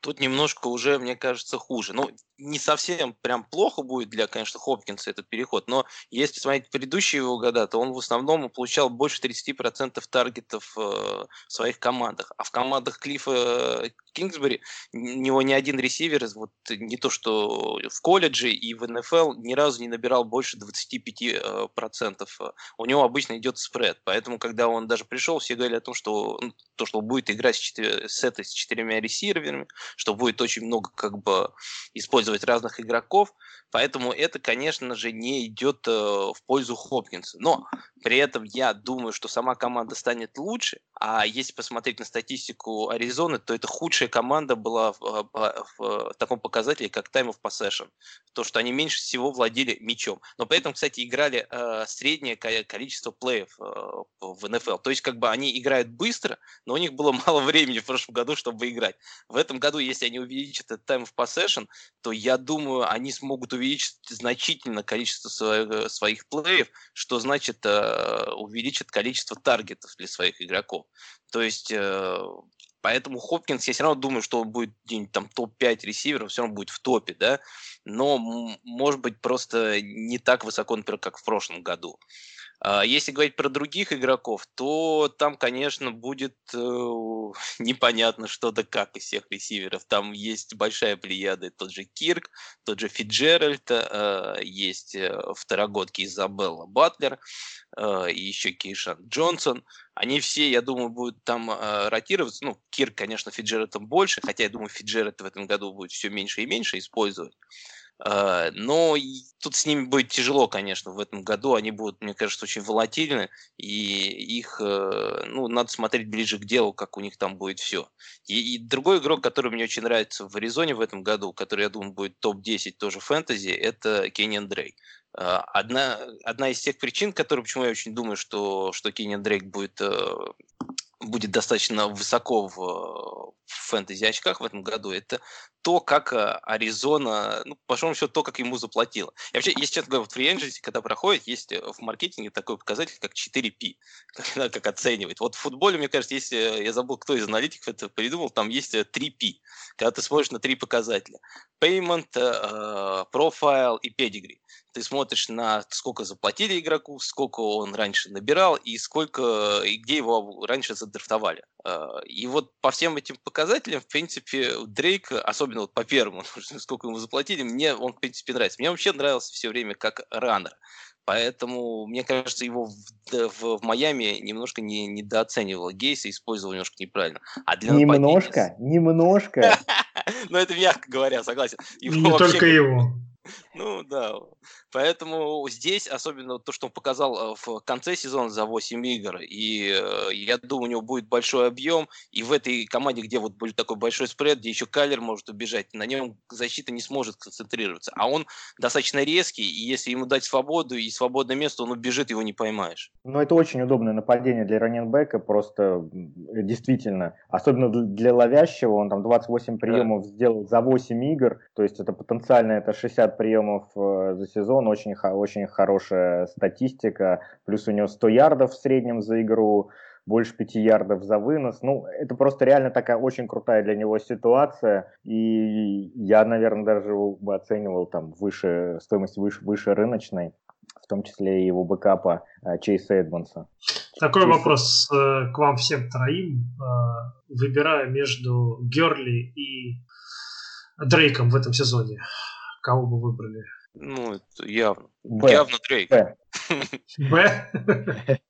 тут немножко уже, мне кажется, хуже. Ну, не совсем прям плохо будет для, конечно, Хопкинса этот переход, но если смотреть предыдущие его года, то он в основном получал больше 30% таргетов э, в своих командах. А в командах Клиффа э, Кингсбери у него ни один ресивер, вот не то что в колледже и в НФЛ, ни разу не набирал больше 25%. Э, у него обычно идет спред. Поэтому, когда он даже пришел, все говорили о том, что ну, то, что будет играть с, четыр... с этой с четырьмя ресиверами, что будет очень много как бы использовать разных игроков, поэтому это, конечно же, не идет э, в пользу Хопкинса. Но при этом я думаю, что сама команда станет лучше, а если посмотреть на статистику Аризоны, то это худшая команда была в, э, в, в таком показателе, как time of possession. То, что они меньше всего владели мячом. Но при этом, кстати, играли э, среднее количество плеев э, в НФЛ. То есть, как бы они играют быстро, но у них было [laughs] мало времени в прошлом году, чтобы играть. В этом году, если они увеличат этот time of possession, то я думаю, они смогут увеличить значительно количество своих, э, своих плеев, что значит э, увеличит количество таргетов для своих игроков. То есть э, Поэтому Хопкинс, я все равно думаю, что он будет где-нибудь там топ-5 ресиверов, все равно будет в топе, да, но может быть просто не так высоко, например, как в прошлом году. А, если говорить про других игроков, то там, конечно, будет э, [laughs] непонятно что да как из всех ресиверов. Там есть большая плеяда, тот же Кирк, тот же Фиджеральд, э, есть э, второгодки Изабелла Батлер, э, и еще Кейшан Джонсон. Они все, я думаю, будут там ротироваться. Ну, Кирк, конечно, Фиджеральдом больше, хотя я думаю, Фиджеральд в этом году будет все меньше и меньше использовать. А, но тут с ними будет тяжело, конечно, в этом году. Они будут, мне кажется, очень волатильны, и их, э, ну, надо смотреть ближе к делу, как у них там будет все. И, и другой игрок, который мне очень нравится в Аризоне в этом году, который, я думаю, будет топ-10 тоже фэнтези, это Кенниан Дрейк. А, одна, одна из тех причин, которые, почему я очень думаю, что, что Кенниан Дрейк будет э, будет достаточно высоко в, в фэнтези очках в этом году, это то, как э, Аризона, ну, по большому счету, то, как ему заплатила. И вообще, если честно говоря, в Free Agency, когда проходит, есть э, в маркетинге такой показатель, как 4P, [laughs] как, как оценивает. Вот в футболе, мне кажется, если, э, я забыл, кто из аналитиков это придумал, там есть 3P, когда ты смотришь на три показателя. Payment, Profile и Pedigree. Ты смотришь на сколько заплатили игроку, сколько он раньше набирал и сколько, и где его раньше задрафтовали. И вот по всем этим показателям, в принципе, Дрейк, особенно вот по первому, [laughs] сколько ему заплатили, мне он, в принципе, нравится. Мне вообще нравился все время как раннер. Поэтому, мне кажется, его в, в, в Майами немножко не, недооценивал Гейс и использовал немножко неправильно. А для немножко? Немножко? [laughs] Ну, это мягко говоря, согласен. Не только его. Ну да. Поэтому здесь, особенно то, что он показал э, в конце сезона за 8 игр, и э, я думаю, у него будет большой объем, и в этой команде, где вот будет такой большой спред, где еще Кайлер может убежать, на нем защита не сможет концентрироваться. А он достаточно резкий, и если ему дать свободу и свободное место, он убежит, его не поймаешь. Ну, это очень удобное нападение для раненбека, просто действительно. Особенно для ловящего, он там 28 приемов да. сделал за 8 игр, то есть это потенциально это 60 приемов э, за сезон, очень, очень хорошая статистика, плюс у него 100 ярдов в среднем за игру, больше 5 ярдов за вынос. Ну, это просто реально такая очень крутая для него ситуация. И я, наверное, даже бы оценивал там выше, стоимость выше, выше рыночной, в том числе и его бэкапа э, Чейса Эдмонса. Такой Чейз... вопрос э, к вам всем троим. Выбирая между Герли и Дрейком в этом сезоне, кого бы выбрали? Ну, это явно. Б. Явно Дрейк. Б. Б? [laughs]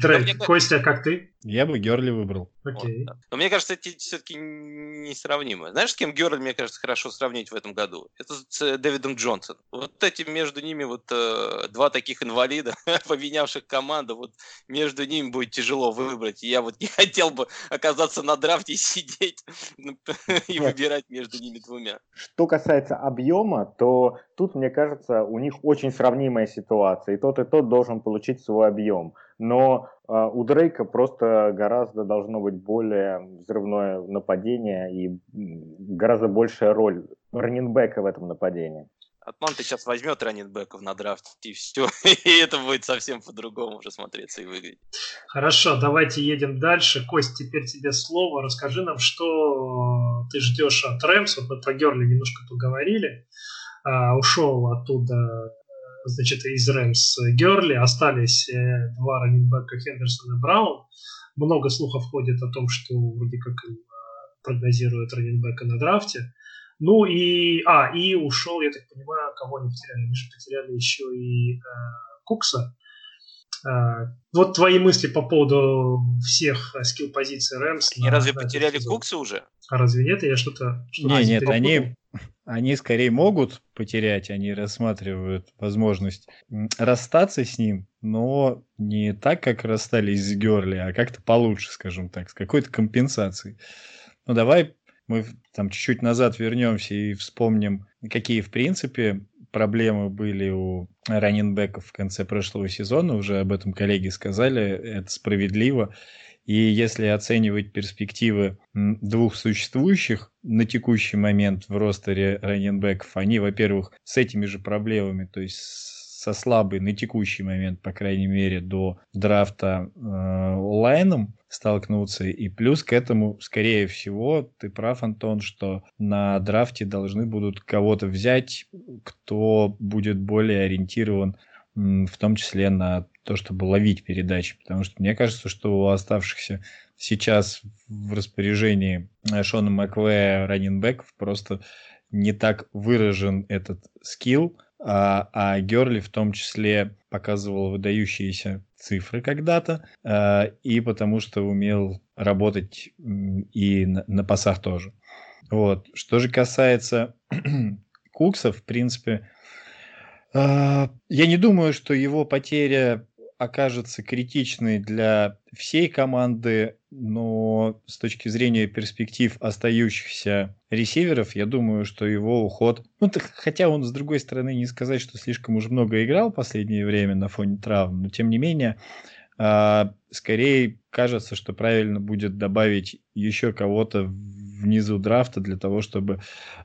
Дрейк, мне... Костя, как ты? Я бы Герли выбрал. Окей. Вот, да. Но мне кажется, эти все-таки несравнимы. Знаешь, с кем Герли, мне кажется, хорошо сравнить в этом году? Это с Дэвидом Джонсоном. Вот эти между ними вот э, два таких инвалида, [laughs] поменявших команду, вот между ними будет тяжело выбрать. я вот не хотел бы оказаться на драфте и сидеть [laughs] [laughs] и выбирать между ними двумя. Что касается объема, то тут, мне кажется, у них очень сравнимая ситуация. И тот, и тот должен получить свой объем но э, у Дрейка просто гораздо должно быть более взрывное нападение и гораздо большая роль раненбека в этом нападении. Атланта сейчас возьмет раненбеков на драфт, и все. [laughs] И это будет совсем по-другому уже смотреться и выглядеть. Хорошо, давайте едем дальше. Кость, теперь тебе слово. Расскажи нам, что ты ждешь от Рэмс. Вот мы про Герли немножко поговорили. А, ушел оттуда значит, из Рэмс Герли, остались э, два раненбека Хендерсон и Браун. Много слухов ходит о том, что вроде как им э, прогнозируют раненбека на драфте. Ну и, а, и ушел, я так понимаю, кого они потеряли? Они же потеряли еще и э, Кукса. Э, вот твои мысли по поводу всех скилл-позиций Рэмс. Они разве потеряли Кукса уже? А разве нет? Я что-то... Что не, нет, они, они скорее могут потерять, они рассматривают возможность расстаться с ним, но не так, как расстались с Герли, а как-то получше, скажем так, с какой-то компенсацией. Ну, давай мы там чуть-чуть назад вернемся и вспомним, какие, в принципе, проблемы были у раненбеков в конце прошлого сезона. Уже об этом коллеги сказали, это справедливо. И если оценивать перспективы двух существующих на текущий момент в ростере раненбеков, они, во-первых, с этими же проблемами, то есть со слабой на текущий момент, по крайней мере, до драфта э, лайном столкнуться. И плюс к этому, скорее всего, ты прав, Антон, что на драфте должны будут кого-то взять, кто будет более ориентирован в том числе на то, чтобы ловить передачи. Потому что мне кажется, что у оставшихся сейчас в распоряжении э, Шона Маквея раненбеков просто не так выражен этот скилл, а, а Герли в том числе показывал выдающиеся цифры когда-то, а, и потому что умел работать и на, на пасах тоже. Вот. Что же касается [clears throat] Кукса, в принципе, я не думаю, что его потеря окажется критичной для всей команды, но с точки зрения перспектив остающихся ресиверов, я думаю, что его уход... Ну, так, хотя он, с другой стороны, не сказать, что слишком уж много играл в последнее время на фоне травм, но тем не менее, э, скорее кажется, что правильно будет добавить еще кого-то внизу драфта для того, чтобы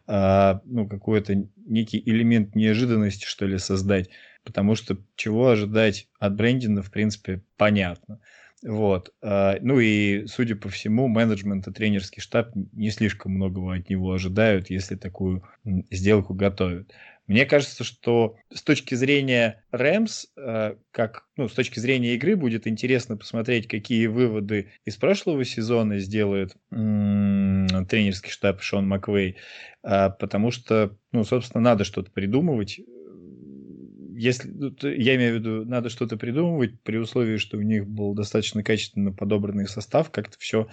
э, ну, какой-то некий элемент неожиданности, что ли, создать потому что чего ожидать от Брэндина, в принципе, понятно. Вот. А, ну и, судя по всему, менеджмент и тренерский штаб не слишком многого от него ожидают, если такую сделку готовят. Мне кажется, что с точки зрения Рэмс, как, ну, с точки зрения игры, будет интересно посмотреть, какие выводы из прошлого сезона сделает тренерский штаб Шон Маквей, а, потому что, ну, собственно, надо что-то придумывать. Если, ну, я имею в виду, надо что-то придумывать при условии, что у них был достаточно качественно подобранный состав, как-то все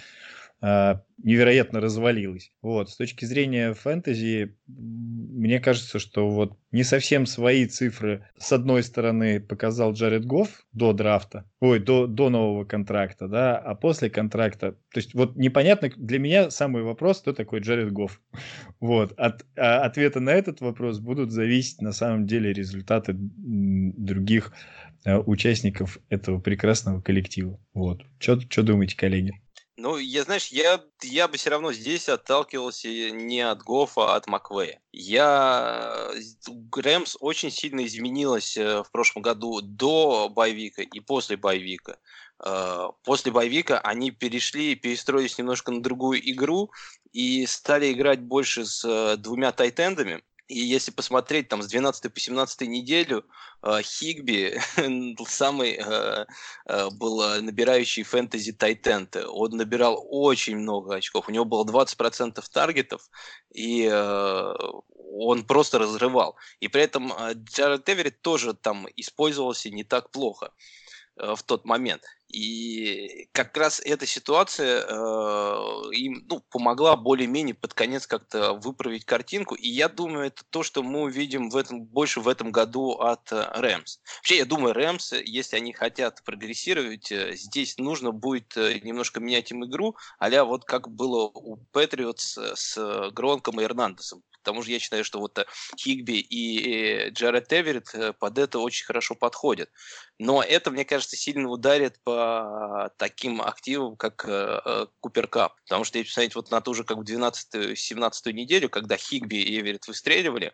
невероятно развалилось. Вот. С точки зрения фэнтези, мне кажется, что вот не совсем свои цифры с одной стороны показал Джаред Гофф до драфта, ой, до, до нового контракта, да, а после контракта, то есть вот непонятно, для меня самый вопрос, кто такой Джаред Гофф. [laughs] Вот. От а ответа на этот вопрос будут зависеть на самом деле результаты других а, участников этого прекрасного коллектива. Вот. Что думаете, коллеги? Ну, я, знаешь, я, я бы все равно здесь отталкивался не от Гофа, а от Маквея. Я... Рэмс очень сильно изменилась э, в прошлом году до боевика и после боевика. Э, после боевика они перешли, перестроились немножко на другую игру и стали играть больше с э, двумя тайтендами. И если посмотреть там с 12 по 17 неделю, э, Хигби [laughs] самый э, э, был набирающий фэнтези тайтент. Он набирал очень много очков. У него было 20% таргетов, и он просто разрывал. И при этом Джаред Эверетт тоже там использовался не так плохо в тот момент. И как раз эта ситуация э, им ну, помогла более-менее под конец как-то выправить картинку. И я думаю, это то, что мы увидим в этом, больше в этом году от э, Рэмс. Вообще, я думаю, Рэмс, если они хотят прогрессировать, э, здесь нужно будет э, немножко менять им игру, а вот как было у Патриотс с Гронком и Эрнандесом. Потому что я считаю, что вот Хигби и Джаред Эверетт под это очень хорошо подходят. Но это, мне кажется, сильно ударит по таким активам, как э, Купер Кап. Потому что, если посмотреть вот на ту же как в 12-17 неделю, когда Хигби и Эверетт выстреливали,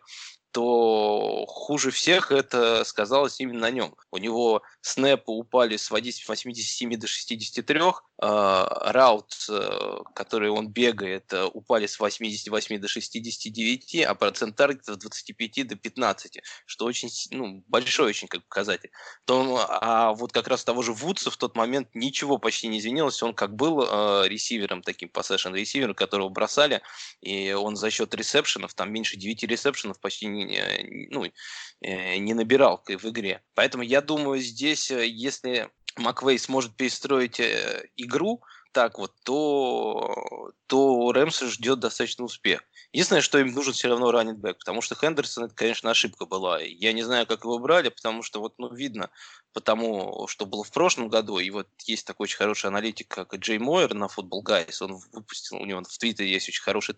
то хуже всех это сказалось именно на нем. У него снэпы упали с 87 до 63, а, раут, э, который он бегает, э, упали с 88 до 69, а процент таргета с 25 до 15, что очень ну, большой очень как показатель. То, а вот как раз того же Вудса в тот момент ничего почти не изменилось, он как был э, ресивером, таким поссешн ресивером, которого бросали, и он за счет ресепшенов, там меньше 9 ресепшенов почти не ну, э, не набирал в игре. Поэтому я думаю, здесь, если Маквей сможет перестроить э, игру, так вот, то, то Рэмса ждет достаточно успех. Единственное, что им нужен все равно раннинг потому что Хендерсон, это, конечно, ошибка была. Я не знаю, как его брали, потому что вот, ну, видно, потому что было в прошлом году, и вот есть такой очень хороший аналитик, как Джей Мойер на Football Guys, он выпустил, у него в Твиттере есть очень хороший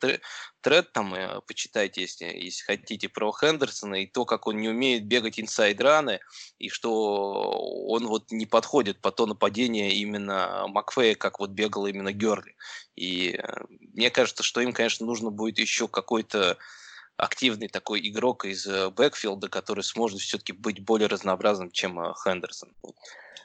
тред, там, э, почитайте, если, если хотите, про Хендерсона, и то, как он не умеет бегать инсайд-раны, и что он вот не подходит по то нападение именно Макфея, как вот бегал именно Герли. И э, мне кажется, что им, конечно, нужно будет еще какой-то активный такой игрок из э, бэкфилда, который сможет все-таки быть более разнообразным, чем э, Хендерсон.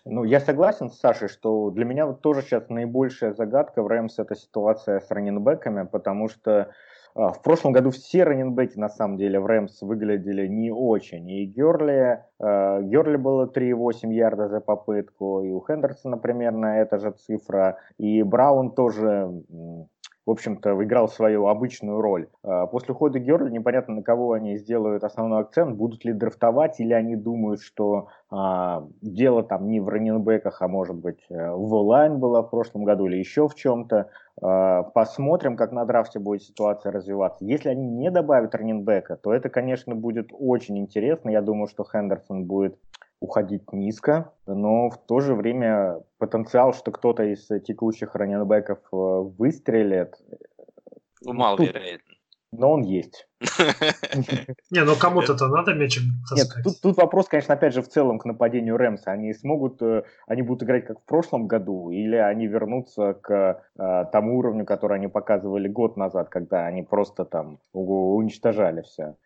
Ну, я согласен с Сашей, что для меня вот тоже сейчас наибольшая загадка в Рэмс это ситуация с раненбеками, потому что в прошлом году все раненбеки на самом деле в Рэмс выглядели не очень. И Герли, э, Герли было 3,8 ярда за попытку, и у Хендерсона примерно эта же цифра, и Браун тоже в общем-то, играл свою обычную роль. А, после ухода Герли непонятно, на кого они сделают основной акцент, будут ли драфтовать, или они думают, что а, дело там не в раненбеках, а может быть э, в онлайн было в прошлом году или еще в чем-то. А, посмотрим, как на драфте будет ситуация развиваться. Если они не добавят раненбека, то это, конечно, будет очень интересно. Я думаю, что Хендерсон будет уходить низко, но в то же время потенциал, что кто-то из текущих раненбеков э, выстрелит... Ну, маловероятно. Но он есть. [laughs] Не, ну кому-то-то надо мячик Нет, тут, тут вопрос, конечно, опять же в целом к нападению Рэмса. Они смогут, э, они будут играть как в прошлом году, или они вернутся к э, тому уровню, который они показывали год назад, когда они просто там уничтожали все.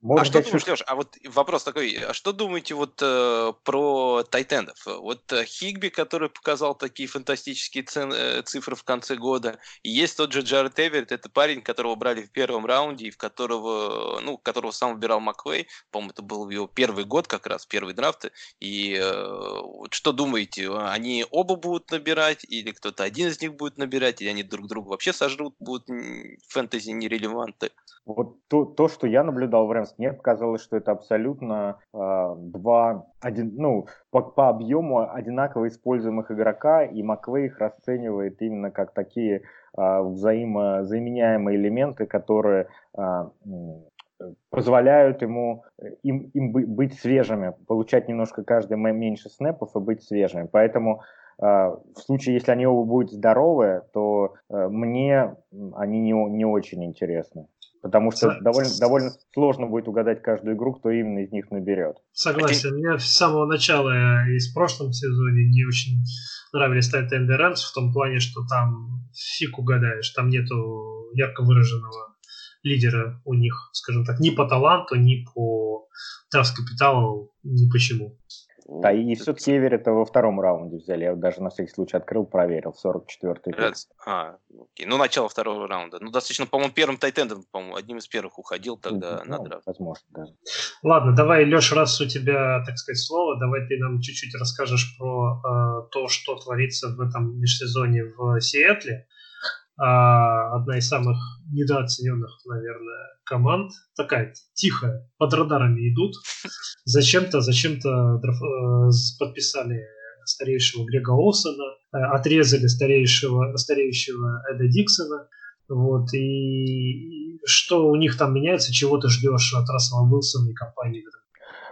Может, а что думаешь, Леш, а вот вопрос такой, а что думаете вот э, про тайтендов? Вот э, Хигби, который показал такие фантастические цен, э, цифры в конце года, и есть тот же Джаред Эверетт, это парень, которого брали в первом раунде, и в которого, ну, которого сам выбирал Маквей, по-моему, это был его первый год как раз, первый драфт, и э, вот что думаете, они оба будут набирать, или кто-то один из них будет набирать, или они друг друга вообще сожрут, будут фэнтези нерелеванты? Вот то, то что я наблюдал в Рэмс Орлеанс нет, казалось, что это абсолютно э, два, один, ну, по, по объему одинаково используемых игрока, и Маквей их расценивает именно как такие э, взаимозаменяемые элементы, которые э, позволяют ему им, им быть свежими, получать немножко каждый меньше снэпов и быть свежими. Поэтому в случае, если они оба будут здоровы, то э, мне они не, не очень интересны. Потому что С... довольно, довольно сложно будет угадать каждую игру, кто именно из них наберет. Согласен. Мне с самого начала и с прошлом сезоне не очень нравились Tight End Rams в том плане, что там фиг угадаешь, там нету ярко выраженного лидера у них, скажем так, ни по таланту, ни по трафс капиталу, ни почему. Да, и все-таки Эверетта во втором раунде взяли. Я вот даже на всякий случай открыл, проверил. 44-й пик. А, окей. Ну, начало второго раунда. Ну, достаточно, по-моему, первым тайтендом, по-моему, одним из первых уходил тогда ну, на драфт. Возможно, да. Ладно, давай, Леш, раз у тебя, так сказать, слово, давай ты нам чуть-чуть расскажешь про э, то, что творится в этом межсезоне в Сиэтле а, одна из самых недооцененных, наверное, команд. Такая тихая, под радарами идут. Зачем-то, зачем-то э, подписали старейшего Грега Олсона, э, отрезали старейшего, стареющего Эда Диксона. Вот, и что у них там меняется, чего ты ждешь от Рассела Уилсона и компании в этом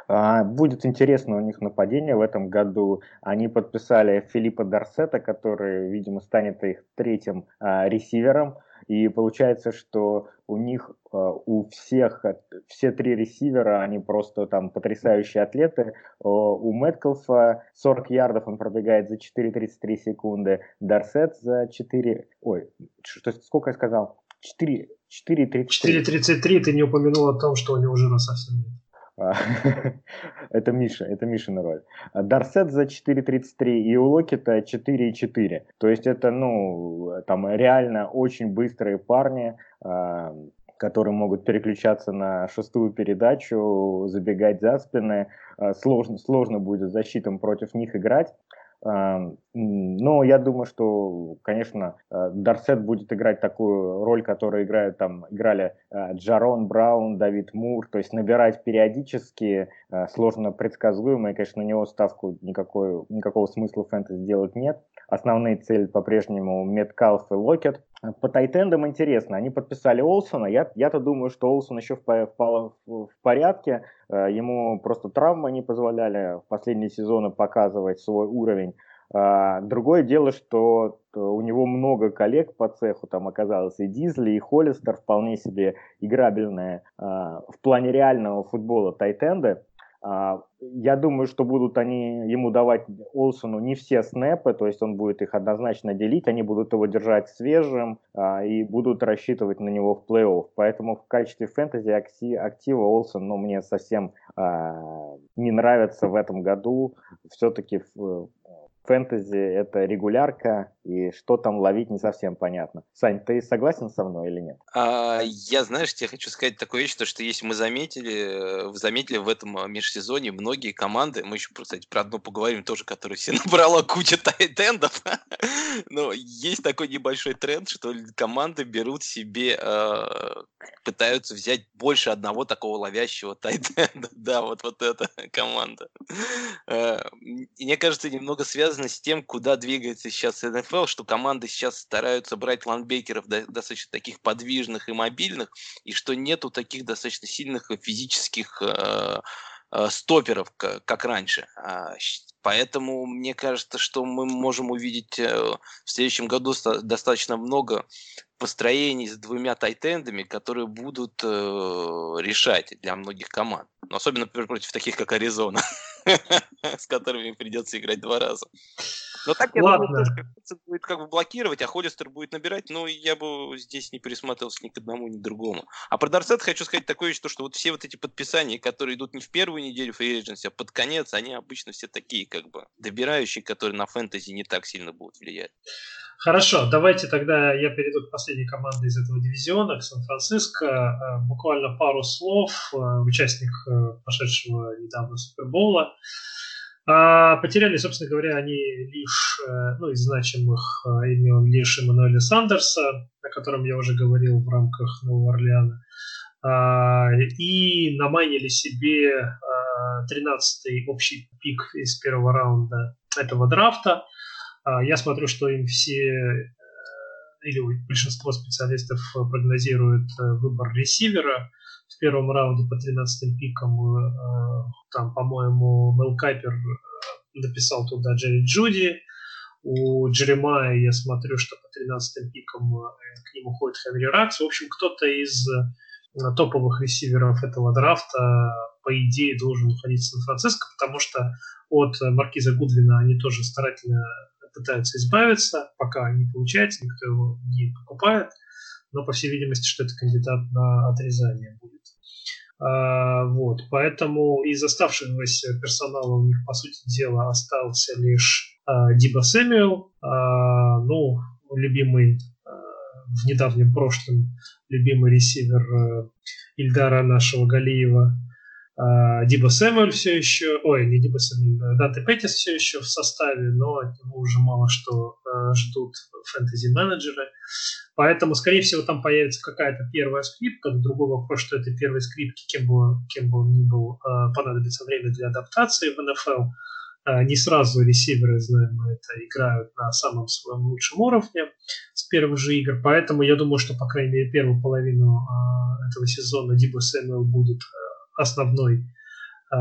будет интересно у них нападение в этом году. Они подписали Филиппа Дарсета, который, видимо, станет их третьим а, ресивером. И получается, что у них, а, у всех, все три ресивера, они просто там потрясающие атлеты. У Мэткалфа 40 ярдов он пробегает за 4,33 секунды. Дарсет за 4... Ой, что, сколько я сказал? 4... 4,33. 4,33 ты не упомянул о том, что у него жира совсем нет. [laughs] это Миша, это Мишина роль. Дарсет за 4.33 и у Локета 4.4. То есть это, ну, там реально очень быстрые парни, а, которые могут переключаться на шестую передачу, забегать за спины. А, сложно, сложно будет защитам против них играть. Но я думаю, что, конечно, э, Дарсет будет играть такую роль, которую играют там, играли э, Джарон Браун, Давид Мур, то есть набирать периодически э, сложно предсказуемо, и, конечно, на него ставку никакой, никакого смысла фэнтези делать нет. Основные цели по-прежнему Меткалф и Локет. По тайтендам интересно, они подписали Олсона, я, я-то думаю, что Олсон еще в, в, в порядке, ему просто травмы не позволяли в последние сезоны показывать свой уровень. А, другое дело, что у него много коллег по цеху, там оказалось и Дизли, и Холлистер, вполне себе играбельные а, в плане реального футбола тайтенды. А, я думаю, что будут они ему давать Олсону не все снэпы, то есть он будет их однозначно делить, они будут его держать свежим и будут рассчитывать на него в плей-офф. Поэтому в качестве фэнтези актива Олсон ну, мне совсем не нравится в этом году. Все-таки фэнтези это регулярка, и что там ловить не совсем понятно. Сань, ты согласен со мной или нет? А, я, знаешь, тебе хочу сказать такую вещь, то, что если мы заметили, вы заметили в этом а, межсезоне многие команды, мы еще, кстати, про одну поговорим тоже, которая все [laughs] набрала кучу тайтендов, [laughs] но есть такой небольшой тренд, что команды берут себе, э, пытаются взять больше одного такого ловящего тайтенда. [laughs] да, вот, вот эта команда. Э, мне кажется, немного связано с тем, куда двигается сейчас НФЛ, что команды сейчас стараются брать ландбекеров достаточно таких подвижных и мобильных, и что нету таких достаточно сильных физических э, э, стоперов, как, раньше. А, поэтому мне кажется, что мы можем увидеть э, в следующем году достаточно много построений с двумя тайтендами, которые будут решать для многих команд. Но особенно, например, против таких, как Аризона, [laughs] с которыми придется играть два раза. Но так, я Ладно. думаю, тоже будет как бы блокировать, а Холлистер будет набирать, но я бы здесь не пересматривался ни к одному, ни к другому. А про Дарсет хочу сказать такое, что, что вот все вот эти подписания, которые идут не в первую неделю free agency, а под конец, они обычно все такие, как бы, добирающие, которые на фэнтези не так сильно будут влиять. Хорошо, давайте тогда я перейду к последней команде из этого дивизиона, к Сан-Франциско. Э, буквально пару слов. Э, участник э, прошедшего недавно Супербола. А, потеряли, собственно говоря, они лишь, ну, из значимых имен лишь Эммануэля Сандерса, о котором я уже говорил в рамках Нового Орлеана. и намайнили себе 13-й общий пик из первого раунда этого драфта. Я смотрю, что им все или большинство специалистов прогнозирует выбор ресивера в первом раунде по 13 пикам. Там, по-моему, Мел Кайпер написал туда Джерри Джуди. У Джеремая я смотрю, что по 13 пикам к нему уходит Хенри Ракс. В общем, кто-то из топовых ресиверов этого драфта, по идее, должен уходить в Сан-Франциско, потому что от Маркиза Гудвина они тоже старательно пытаются избавиться, пока не получается, никто его не покупает, но, по всей видимости, что это кандидат на отрезание будет. А, вот, поэтому из оставшегося персонала у них, по сути дела, остался лишь а, Диба Сэмюэл, а, ну, любимый в недавнем прошлом любимый ресивер э, Ильдара нашего Галиева. А, Диба Сэмюэль все еще, ой, не Диба Сэмюэль, э, Данте Петтис все еще в составе, но от него уже мало что э, ждут фэнтези-менеджеры. Поэтому, скорее всего, там появится какая-то первая скрипка. Другой вопрос, что этой первой скрипки, кем бы, кем бы он ни был, понадобится время для адаптации в НФЛ. А, не сразу ресиверы, знаем мы это, играют на самом своем лучшем уровне с первых же игр, поэтому я думаю, что, по крайней мере, первую половину этого сезона Дибо Сэмюэл будет основной э,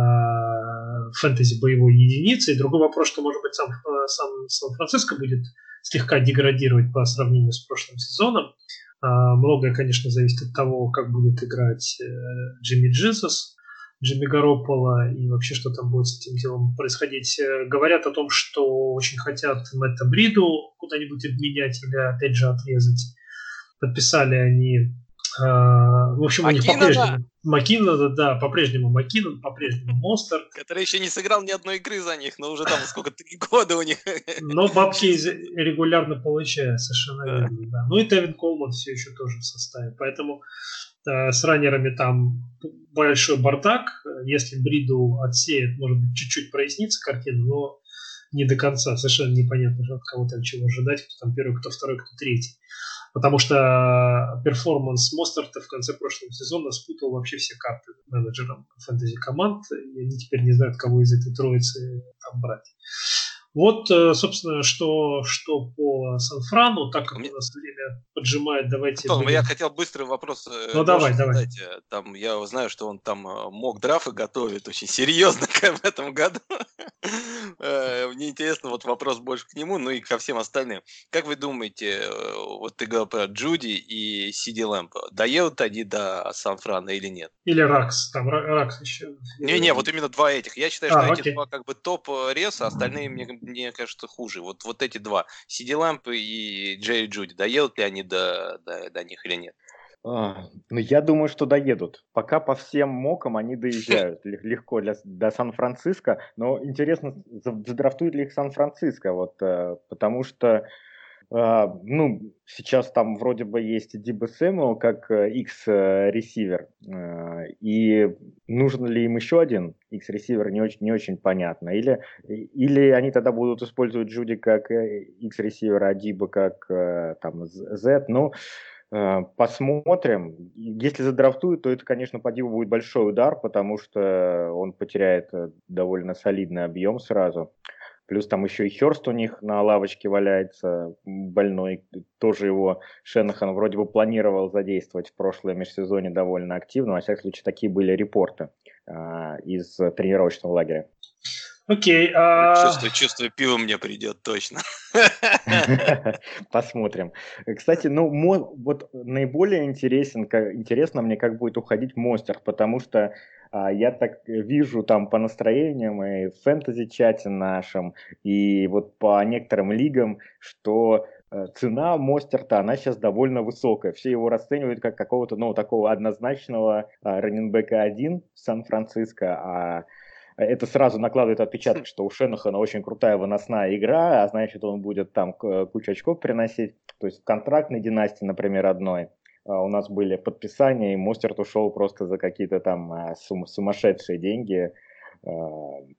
фэнтези боевой единицей. Другой вопрос, что, может быть, сам, сам Сан-Франциско будет слегка деградировать по сравнению с прошлым сезоном. Э, многое, конечно, зависит от того, как будет играть э, Джимми Джинсус, Джимми Гаропола и вообще, что там будет с этим делом происходить. Э, говорят о том, что очень хотят Мэтта Бриду куда-нибудь обменять или опять же отрезать. Подписали они э, в общем, у них по-прежнему Макинона, да, по-прежнему Макинон, по-прежнему Монстр. Который еще не сыграл ни одной игры за них, но уже там сколько, три [laughs] года у них. Но бабки регулярно получают, совершенно верно, да. Ну и Тевин Колман все еще тоже в составе, поэтому Э, с раннерами там большой бардак. Если Бриду отсеет, может быть, чуть-чуть прояснится картина, но не до конца. Совершенно непонятно, от кого там чего ожидать, кто там первый, кто второй, кто третий. Потому что перформанс Мостарта в конце прошлого сезона спутал вообще все карты менеджерам фэнтези команд, и они теперь не знают, кого из этой троицы там брать. Вот, э, собственно, что, что по Сан-Франу, так как у нас время поджимает, давайте... Антон, я хотел быстрый вопрос. Э, ну, давай, задать. давай. Там, я знаю, что он там э, мог драфы готовит очень серьезно в этом году. [laughs] Мне интересно вот вопрос больше к нему, ну и ко всем остальным. Как вы думаете, вот ты говорил про Джуди и Сиди Лэмп, доедут они до Сан-Франа или нет? Или Ракс, там Ракс еще. Не-не, вот именно два этих. Я считаю, а, что эти два как бы топ реса, остальные мне мне кажется, хуже. Вот, вот эти два, Сиди Ламп и Джерри Джуди, доедут ли они до, до, до них или нет? А, ну, я думаю, что доедут. Пока по всем мокам они доезжают легко для, до Сан-Франциско. Но интересно, задрафтует ли их Сан-Франциско, вот, э, потому что ну, сейчас там вроде бы есть Диба Сэмюэл как X-ресивер, э, uh, э, и нужен ли им еще один X-ресивер, не очень, не очень понятно. Или, или они тогда будут использовать Джуди как X-ресивер, а Диба как там Z. Ну, Посмотрим. Если задрафтуют, то это, конечно, по Диву будет большой удар, потому что он потеряет довольно солидный объем сразу. Плюс там еще и Херст у них на лавочке валяется больной. Тоже его Шенахан вроде бы планировал задействовать в прошлое межсезонье довольно активно. Во всяком случае, такие были репорты а, из тренировочного лагеря. Окей. Okay, а... чувствую, чувствую, пиво мне придет точно. [laughs] Посмотрим. Кстати, ну, вот наиболее интересен, интересно мне, как будет уходить Монстер, потому что а, я так вижу там по настроениям и в фэнтези-чате нашем, и вот по некоторым лигам, что э, цена Мостерта, она сейчас довольно высокая. Все его расценивают как какого-то, ну, такого однозначного а, раненбека 1 в Сан-Франциско, а это сразу накладывает отпечаток, что у Шенахана очень крутая выносная игра, а значит, он будет там кучу очков приносить. То есть в контрактной династии, например, одной, а, у нас были подписания, и Мостерт ушел просто за какие-то там сум- сумасшедшие деньги.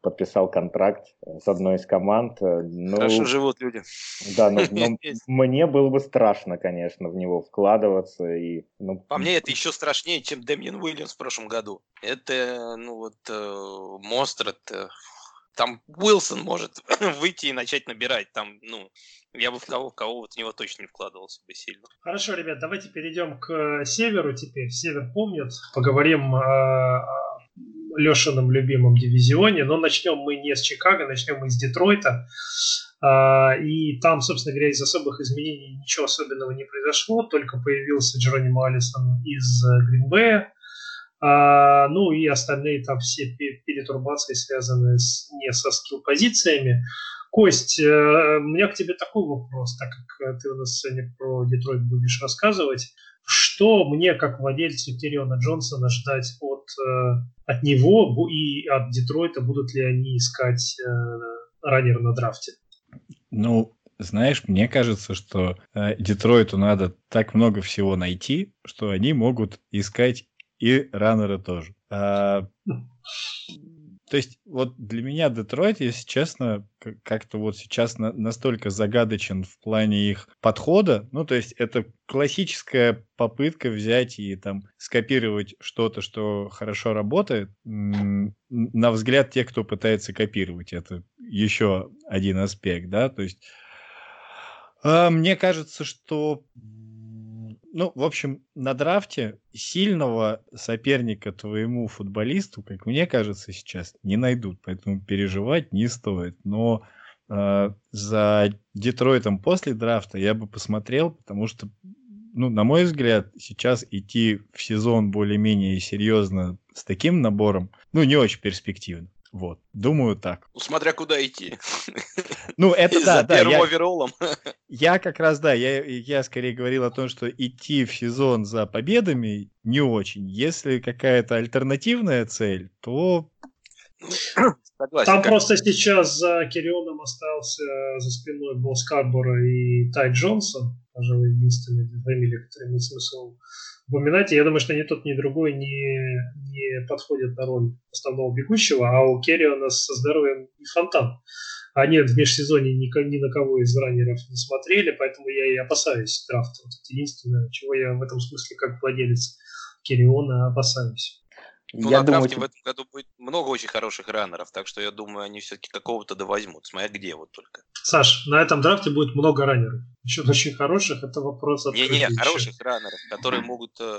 Подписал контракт с одной из команд. Ну, Хорошо живут люди. Да, [laughs] но, но мне было бы страшно, конечно, в него вкладываться. И, ну... По мне это еще страшнее, чем Дэмин Уильямс в прошлом году. Это, ну вот, э, монстр, это там Уилсон может [coughs] выйти и начать набирать. Там, ну, я бы в кого, в кого вот в него точно не вкладывался бы сильно. Хорошо, ребят, давайте перейдем к северу теперь. Север помнит. Поговорим о Лешином любимом дивизионе. Но начнем мы не с Чикаго, начнем мы с Детройта. А, и там, собственно говоря, из особых изменений ничего особенного не произошло. Только появился Джеронимо Алисон из Гринбея. А, ну и остальные там все перетурбации связаны с, не со скилл-позициями. Кость, э, у меня к тебе такой вопрос, так как э, ты у нас сегодня про Детройт будешь рассказывать. Что мне, как владельцу Кириона Джонсона, ждать от, э, от него и от Детройта? Будут ли они искать раннер на драфте? Ну, знаешь, мне кажется, что Детройту надо так много всего найти, что они могут искать и раннеры тоже. А, то есть вот для меня Детройт, если честно, как-то вот сейчас на, настолько загадочен в плане их подхода. Ну, то есть это классическая попытка взять и там скопировать что-то, что хорошо работает. На взгляд тех, кто пытается копировать, это еще один аспект, да, то есть а, мне кажется, что ну, в общем, на драфте сильного соперника твоему футболисту, как мне кажется, сейчас не найдут, поэтому переживать не стоит. Но э, за Детройтом после драфта я бы посмотрел, потому что, ну, на мой взгляд, сейчас идти в сезон более-менее серьезно с таким набором, ну, не очень перспективно. Вот, думаю так. Ну, смотря куда идти. [laughs] Ну, это да, да. первым оверолом. Я как раз, да, я, я скорее говорил о том, что идти в сезон за победами не очень. Если какая-то альтернативная цель, то... Согласен, Там как... просто сейчас за Кирионом остался за спиной Босс Карбора и Тай Джонсон, пожалуй, единственные фамилии, которые имеют смысл упоминать. Я думаю, что ни тот, ни другой не, не подходят на роль основного бегущего, а у Керриона со здоровьем и фонтан. Они в межсезонье ни, ни на кого из раннеров не смотрели, поэтому я и опасаюсь драфта. Вот это единственное, чего я в этом смысле как владелец Керриона опасаюсь. Ну, я на думаю, драфте в этом году будет много очень хороших раннеров, так что я думаю, они все-таки какого-то довозьмут, смотря где вот только. Саш, на этом драфте будет много раннеров. Еще очень хороших, это вопрос Не-не, хороших раннеров, которые могут э,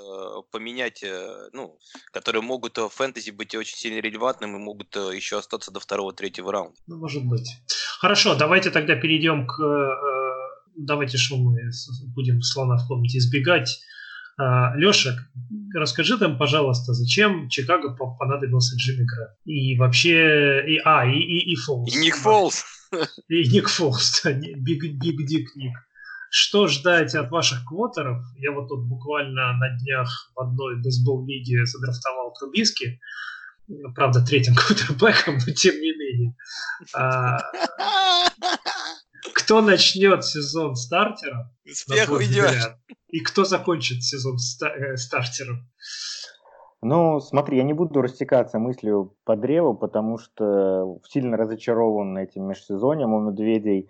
поменять, э, ну, которые могут в фэнтези быть очень сильно релевантным и могут э, еще остаться до второго-третьего раунда. Ну, может быть. Хорошо, давайте тогда перейдем к... Э, давайте что мы будем слона в комнате избегать Леша, расскажи там, пожалуйста, зачем Чикаго понадобился Джимми Грэм? И вообще... И, а, и, и, и Фолс. И Ник Фолс. [laughs] И Ник Фолс, Big Big Dick Ник. Что ждать от ваших квотеров? Я вот тут буквально на днях в одной best ball лиге задрафтовал Трубиски. Правда, третьим [laughs] квотербеком, но тем не менее. [laughs] А, кто начнет сезон стартером? Успех уйдешь. И кто закончит сезон ста- э, стартером? Ну, смотри, я не буду растекаться мыслью по древу, потому что сильно разочарован этим межсезоньем у медведей.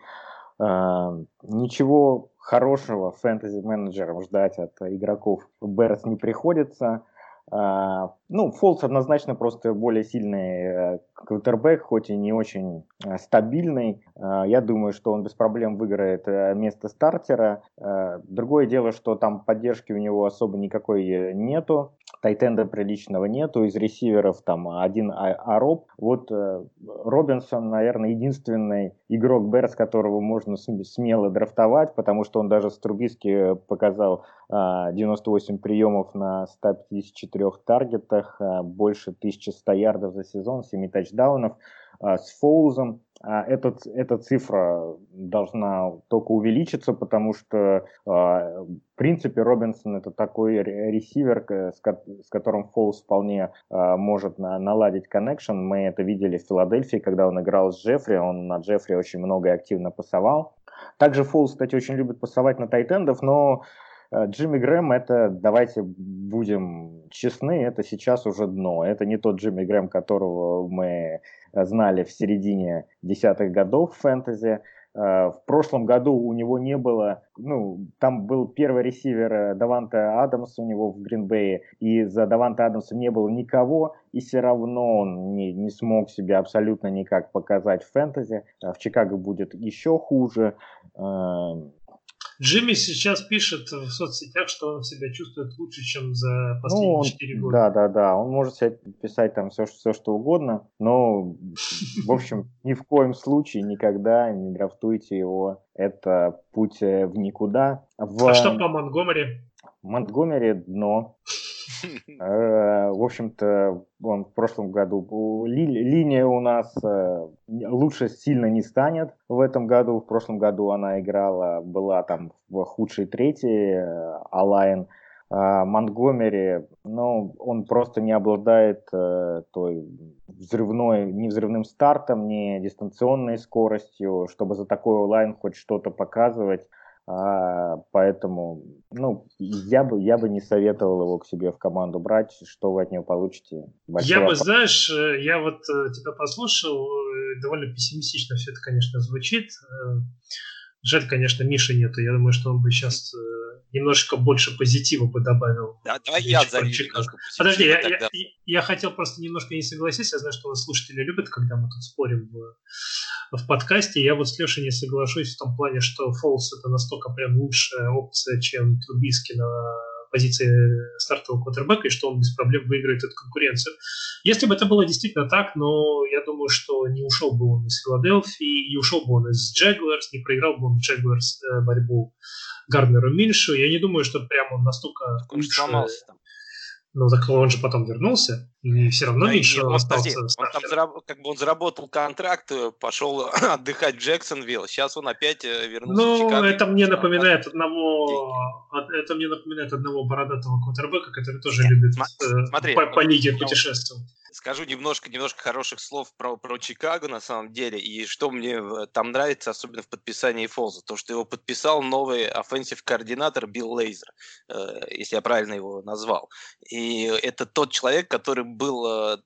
Э, ничего хорошего фэнтези-менеджерам ждать от игроков Берс не приходится. Ну, Фолс однозначно просто более сильный э, квотербек, хоть и не очень э, стабильный. Uh, я думаю, что он без проблем выиграет э, место стартера. Uh, другое дело, что там поддержки у него особо никакой нету. Тайтенда приличного нету. Из ресиверов там один а, Ароб. Вот Робинсон, наверное, единственный игрок Берс, которого можно смело драфтовать, потому что он даже с Трубиски показал 98 приемов на 154 таргетах э, больше 1100 ярдов за сезон, 7 тачдаунов. Э, с Фоузом э, этот, эта цифра должна только увеличиться, потому что, в принципе, Робинсон это такой ресивер, с которым Фоуз вполне может наладить коннекшн. Мы это видели в Филадельфии, когда он играл с Джеффри, он на Джеффри очень много и активно пасовал. Также Фоуз, кстати, очень любит пасовать на тайтендов, но Джимми Грэм это, давайте будем честны, это сейчас уже дно. Это не тот Джимми Грэм, которого мы знали в середине десятых годов в фэнтези. Э, в прошлом году у него не было, ну, там был первый ресивер э, Даванта Адамс у него в Гринбее, и за Даванта Адамсом не было никого, и все равно он не, не смог себя абсолютно никак показать в фэнтези. Э, в Чикаго будет еще хуже. Джимми сейчас пишет в соцсетях, что он себя чувствует лучше, чем за последние ну, он, 4 года. Да, да, да. Он может себе писать там все, все что угодно, но, в общем, [laughs] ни в коем случае никогда не драфтуйте его. Это путь в никуда. В... А что по Монгомери? Монтгомери дно. [laughs] Э, в общем-то, он в прошлом году линия у нас э, лучше сильно не станет в этом году. В прошлом году она играла, была там в худшей третьей, э, Алайн. А Монтгомери, ну, он просто не обладает той взрывной, ни взрывным стартом, ни дистанционной скоростью, чтобы за такой онлайн хоть что-то показывать. А, поэтому, ну, я бы, я бы не советовал его к себе в команду брать. Что вы от него получите? Большой я вопрос. бы, знаешь, э, я вот э, тебя послушал, э, довольно пессимистично все это, конечно, звучит. Жаль, конечно, Миши нету. Я думаю, что он бы сейчас немножечко больше позитива бы добавил. Да, давай я залью Подожди, я, я, я хотел просто немножко не согласиться. Я знаю, что у нас слушатели любят, когда мы тут спорим в в подкасте. Я вот с Лешей не соглашусь в том плане, что Фолс это настолько прям лучшая опция, чем Трубиски на позиции стартового квотербека, и что он без проблем выиграет эту конкуренцию. Если бы это было действительно так, но я думаю, что не ушел бы он из Филадельфии, не ушел бы он из Джегуарс, не проиграл бы он Джегуарс э, борьбу Гарднеру Миншу. Я не думаю, что прям он настолько... Он сломался там. Ну, так он же потом вернулся, и все равно ну, меньше он, остался он там зараб... как бы он заработал контракт, э, пошел [clears throat] отдыхать в Джексонвилл, сейчас он опять э, вернулся ну, в Чикаго. это мне напоминает одного, это мне напоминает одного бородатого квотербека, который тоже Нет, любит смотри, по, по лиге путешествовать. Скажу немножко, немножко хороших слов про, про Чикаго на самом деле. И что мне там нравится, особенно в подписании Фолза, то, что его подписал новый offensive координатор Билл Лейзер, э, если я правильно его назвал. И это тот человек, который был э,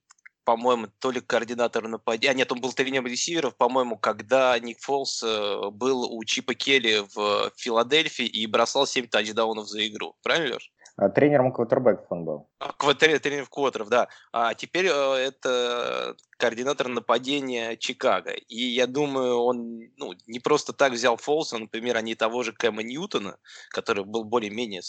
по-моему, то ли координатор нападения, а нет, он был тренером ресиверов, по-моему, когда Ник Фолс э, был у Чипа Келли в Филадельфии и бросал 7 тачдаунов за игру. Правильно, Леш? А, тренером квотербеков он был. А, тренер квотеров, да. А теперь э, это координатор нападения Чикаго. И я думаю, он ну, не просто так взял Фолса, например, а не того же Кэма Ньютона, который был более-менее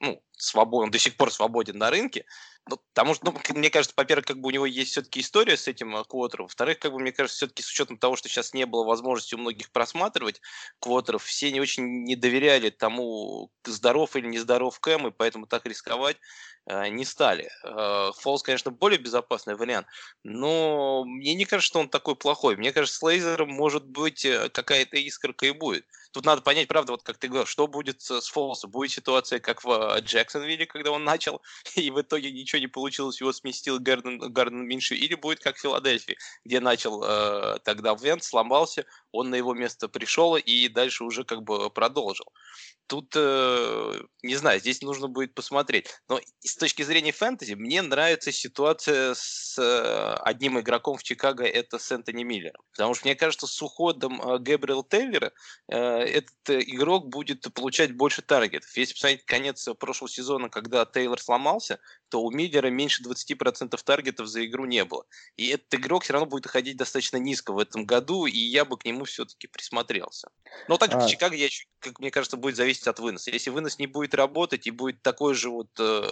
ну, свободен, до сих пор свободен на рынке. Ну, потому что, ну, мне кажется, во-первых, как бы у него есть все-таки история с этим э, квотером. Во-вторых, как бы, мне кажется, все-таки с учетом того, что сейчас не было возможности у многих просматривать квотеров, все не очень не доверяли тому, здоров или нездоров Кэм, и поэтому так рисковать Э, не стали. Э, Фолс, конечно, более безопасный вариант, но мне не кажется, что он такой плохой. Мне кажется, с лейзером может быть э, какая-то искорка и будет. Тут надо понять, правда, вот как ты говорил, что будет с Фолсом. Будет ситуация, как в Джексонвилле, когда он [laughs] начал, и в итоге ничего не получилось, его сместил Гарден, Гарден Минши, или будет как в Филадельфии, где начал э, тогда Вент, сломался, он на его место пришел и дальше уже как бы продолжил. Тут, э, не знаю, здесь нужно будет посмотреть. Но с точки зрения фэнтези, мне нравится ситуация с э, одним игроком в Чикаго, это с Энтони Миллером. Потому что мне кажется, с уходом э, Гэбриэл Тейлера э, этот игрок будет получать больше таргетов. Если посмотреть конец прошлого сезона, когда Тейлор сломался, то у Миллера меньше 20% таргетов за игру не было. И этот игрок все равно будет уходить достаточно низко в этом году, и я бы к нему все-таки присмотрелся. Но также а... в Чикаго, я, как мне кажется, будет зависеть от выноса. Если вынос не будет работать и будет такое же вот э,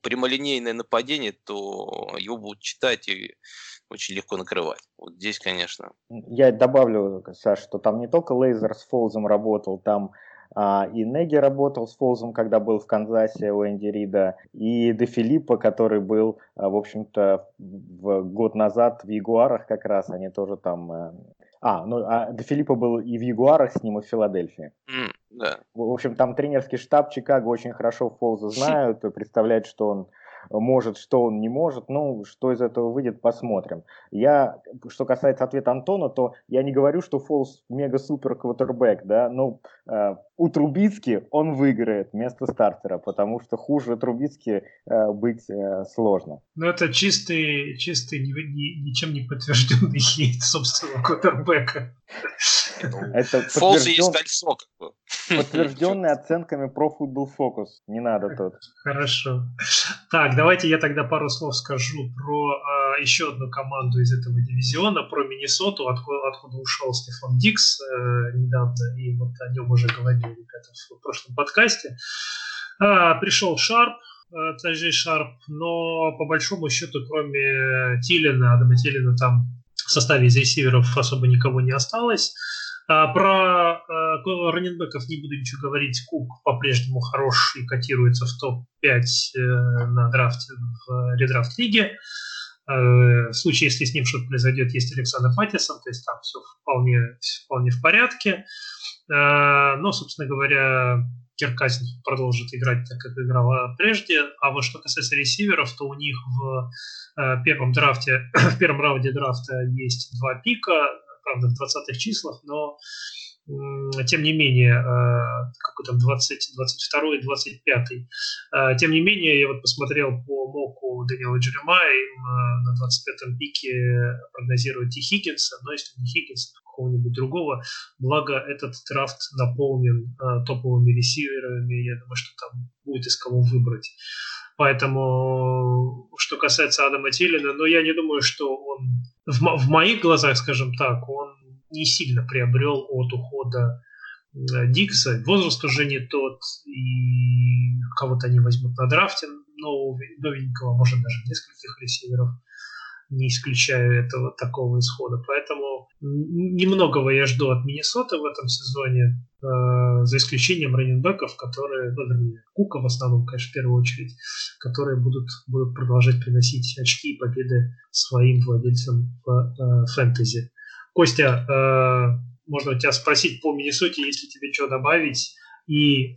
прямолинейное нападение, то его будут читать и очень легко накрывать. Вот здесь, конечно. Я добавлю, Саш, что там не только Лейзер с Фолзом работал, там а, и Неги работал с Фолзом, когда был в Канзасе у Энди Рида, и Де Филиппа, который был, а, в общем-то, в год назад в Ягуарах как раз, они тоже там... Э, а, ну, а Де Филиппа был и в Ягуарах с ним, и в Филадельфии. Mm, да. В общем, там тренерский штаб Чикаго очень хорошо Фолза [laughs] знают, представляют, что он может, что он не может. Ну, что из этого выйдет, посмотрим. Я, что касается ответа Антона, то я не говорю, что Фолс мега-супер квотербек, да, но э, у Трубицки он выиграет вместо стартера, потому что хуже Трубицки э, быть э, сложно. Ну, это чистый, чистый, ни, ни, ничем не подтвержденный хейт собственного квотербека. [laughs] Это Фолс есть кольцо. Подтвержденный оценками про Football Focus. Не надо тут. Хорошо. Так, давайте я тогда пару слов скажу про э, еще одну команду из этого дивизиона, про Миннесоту, откуда, откуда ушел Стефан Дикс э, недавно, и вот о нем уже говорили ребята в прошлом подкасте. А, пришел Шарп, э, Таджи Шарп, но по большому счету, кроме Тилина, Адама Тилина, там в составе из ресиверов особо никого не осталось. А, про э, раненбеков не буду ничего говорить. Кук по-прежнему хорош и котируется в топ-5 э, на драфте в редрафт-лиге. Э, в случае, если с ним что-то произойдет, есть Александр Матисон, то есть там все вполне, вполне в порядке. Но, собственно говоря, Киркасин продолжит играть так, как играла прежде. А вот что касается ресиверов, то у них в первом драфте, [clears throat] в первом раунде драфта есть два пика правда, в 20-х числах, но тем не менее, э, какой там 20, 22 и 25. Тем не менее, я вот посмотрел по моку Даниэла Джеремая, им э, на 25-м пике прогнозируют и Хиггинса, но если не Хиггинса, то какого-нибудь другого. Благо, этот драфт наполнен э, топовыми ресиверами, я думаю, что там будет из кого выбрать. Поэтому, что касается Адама Тилина, но я не думаю, что он в, в моих глазах, скажем так, он не сильно приобрел от ухода э, Дикса. Возраст уже не тот, и кого-то они возьмут на драфте нового, новенького, может даже нескольких ресиверов не исключаю этого такого исхода. Поэтому немногого я жду от Миннесоты в этом сезоне, э, за исключением раненбеков, которые, ну, вернее, Кука в основном, конечно, в первую очередь, которые будут, будут продолжать приносить очки и победы своим владельцам в э, фэнтези. Костя, э, можно у тебя спросить по Миннесоте, если тебе что добавить, и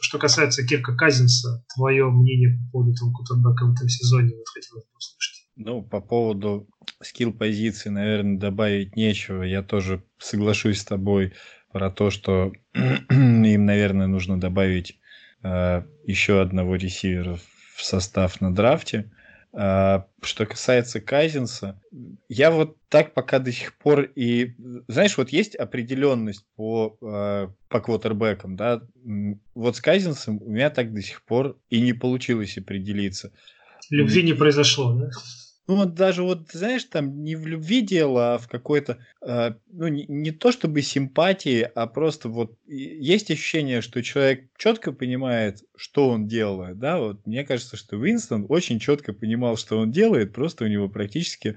что касается Кирка Казинса, твое мнение по поводу того кутербека в этом сезоне, вот хотелось бы услышать. Ну, по поводу скилл-позиции, наверное, добавить нечего. Я тоже соглашусь с тобой про то, что [clears throat] им, наверное, нужно добавить э, еще одного ресивера в состав на драфте. А, что касается Казинса, я вот так пока до сих пор и... Знаешь, вот есть определенность по, э, по квотербекам, да? Вот с Казинсом у меня так до сих пор и не получилось определиться. Любви не произошло, да? Ну, вот даже вот, знаешь, там не в любви дело, а в какой-то, э, ну, не, не то чтобы симпатии, а просто вот есть ощущение, что человек четко понимает, что он делает, да, вот мне кажется, что Уинстон очень четко понимал, что он делает, просто у него практически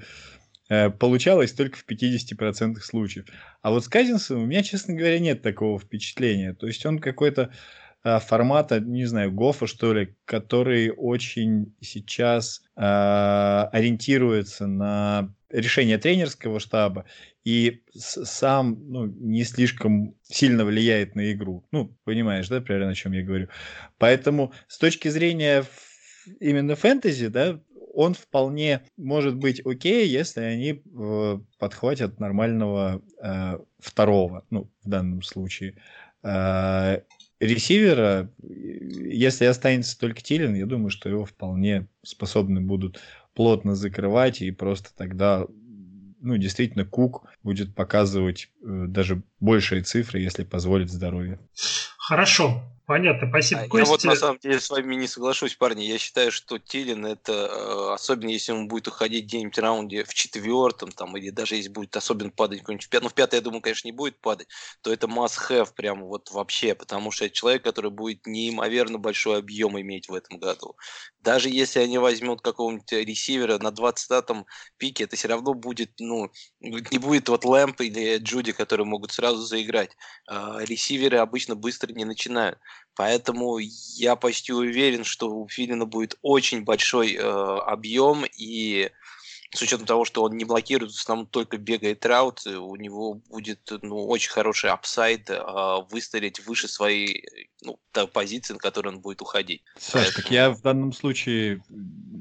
э, получалось только в 50% случаев. А вот с Казинсом у меня, честно говоря, нет такого впечатления. То есть он какой-то Э, формата, не знаю, Гофа, что ли, который очень сейчас э, ориентируется на решение тренерского штаба и сам ну, не слишком сильно влияет на игру. Ну, понимаешь, да, примерно о чем я говорю. Поэтому с точки зрения именно фэнтези, да, он вполне может быть окей, если они э, подхватят нормального э, второго, ну, в данном случае. Э, ресивера, если останется только Тилин, я думаю, что его вполне способны будут плотно закрывать, и просто тогда, ну, действительно, Кук будет показывать э, даже большие цифры, если позволит здоровье. Хорошо. Понятно, спасибо, а Я вот на самом деле с вами не соглашусь, парни. Я считаю, что Тилин это, э, особенно если он будет уходить где-нибудь в раунде в четвертом, там, или даже если будет особенно падать какой-нибудь в пятом, ну, в пятый, я думаю, конечно, не будет падать, то это must-have прям вот вообще, потому что это человек, который будет неимоверно большой объем иметь в этом году. Даже если они возьмут какого-нибудь ресивера на 20-м пике, это все равно будет, ну, не будет вот Лэмп или Джуди, которые могут сразу заиграть. А ресиверы обычно быстро не начинают. Поэтому я почти уверен, что у Тилена будет очень большой э, объем, и с учетом того, что он не блокирует, в основном только бегает route, у него будет ну, очень хороший upside а, выстрелить выше своей ну, позиции, на которой он будет уходить. Саш, Поэтому... так я в данном случае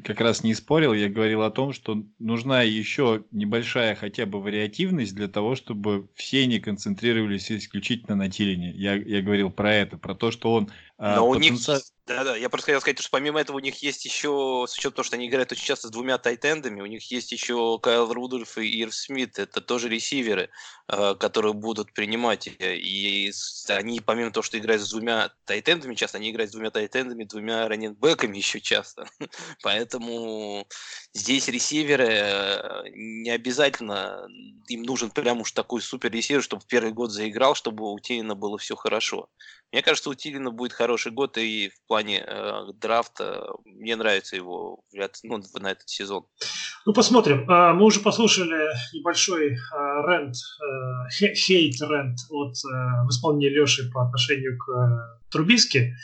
как раз не спорил, я говорил о том, что нужна еще небольшая хотя бы вариативность для того, чтобы все не концентрировались исключительно на Тилене. Я, я говорил про это, про то, что он... А, Но потенци... у них да-да, я просто хотел сказать, что помимо этого у них есть еще, с учетом того, что они играют очень часто с двумя тайтендами, у них есть еще Кайл Рудольф и Ирв Смит, это тоже ресиверы, э, которые будут принимать. И они, помимо того, что играют с двумя тайтендами часто, они играют с двумя тайтендами, двумя раненбеками еще часто. [laughs] Поэтому здесь ресиверы э, не обязательно, им нужен прям уж такой супер ресивер, чтобы в первый год заиграл, чтобы у Тейна было все хорошо. Мне кажется, у Тилина будет хороший год и в плане э, драфта. Мне нравится его ну, на этот сезон. Ну, посмотрим. А, мы уже послушали небольшой а, рент, а, хейт-рент от а, в исполнении Леши по отношению к а, Трубиске.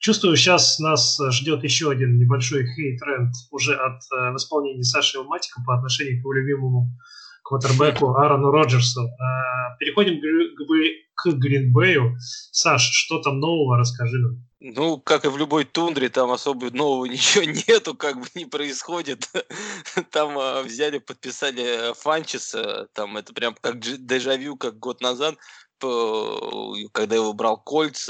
Чувствую, сейчас нас ждет еще один небольшой хейт-рент уже от а, в исполнении Саши Илматика по отношению к его любимому квотербеку Аарону Роджерсу. А, переходим к Гринбею. Саш, что там нового, расскажи нам. Ну, как и в любой тундре, там особо нового [laughs] ничего нету, как бы не происходит. [laughs] Там э, взяли, подписали Фанчеса, там это прям как дежавю, как год назад, когда его брал Кольц,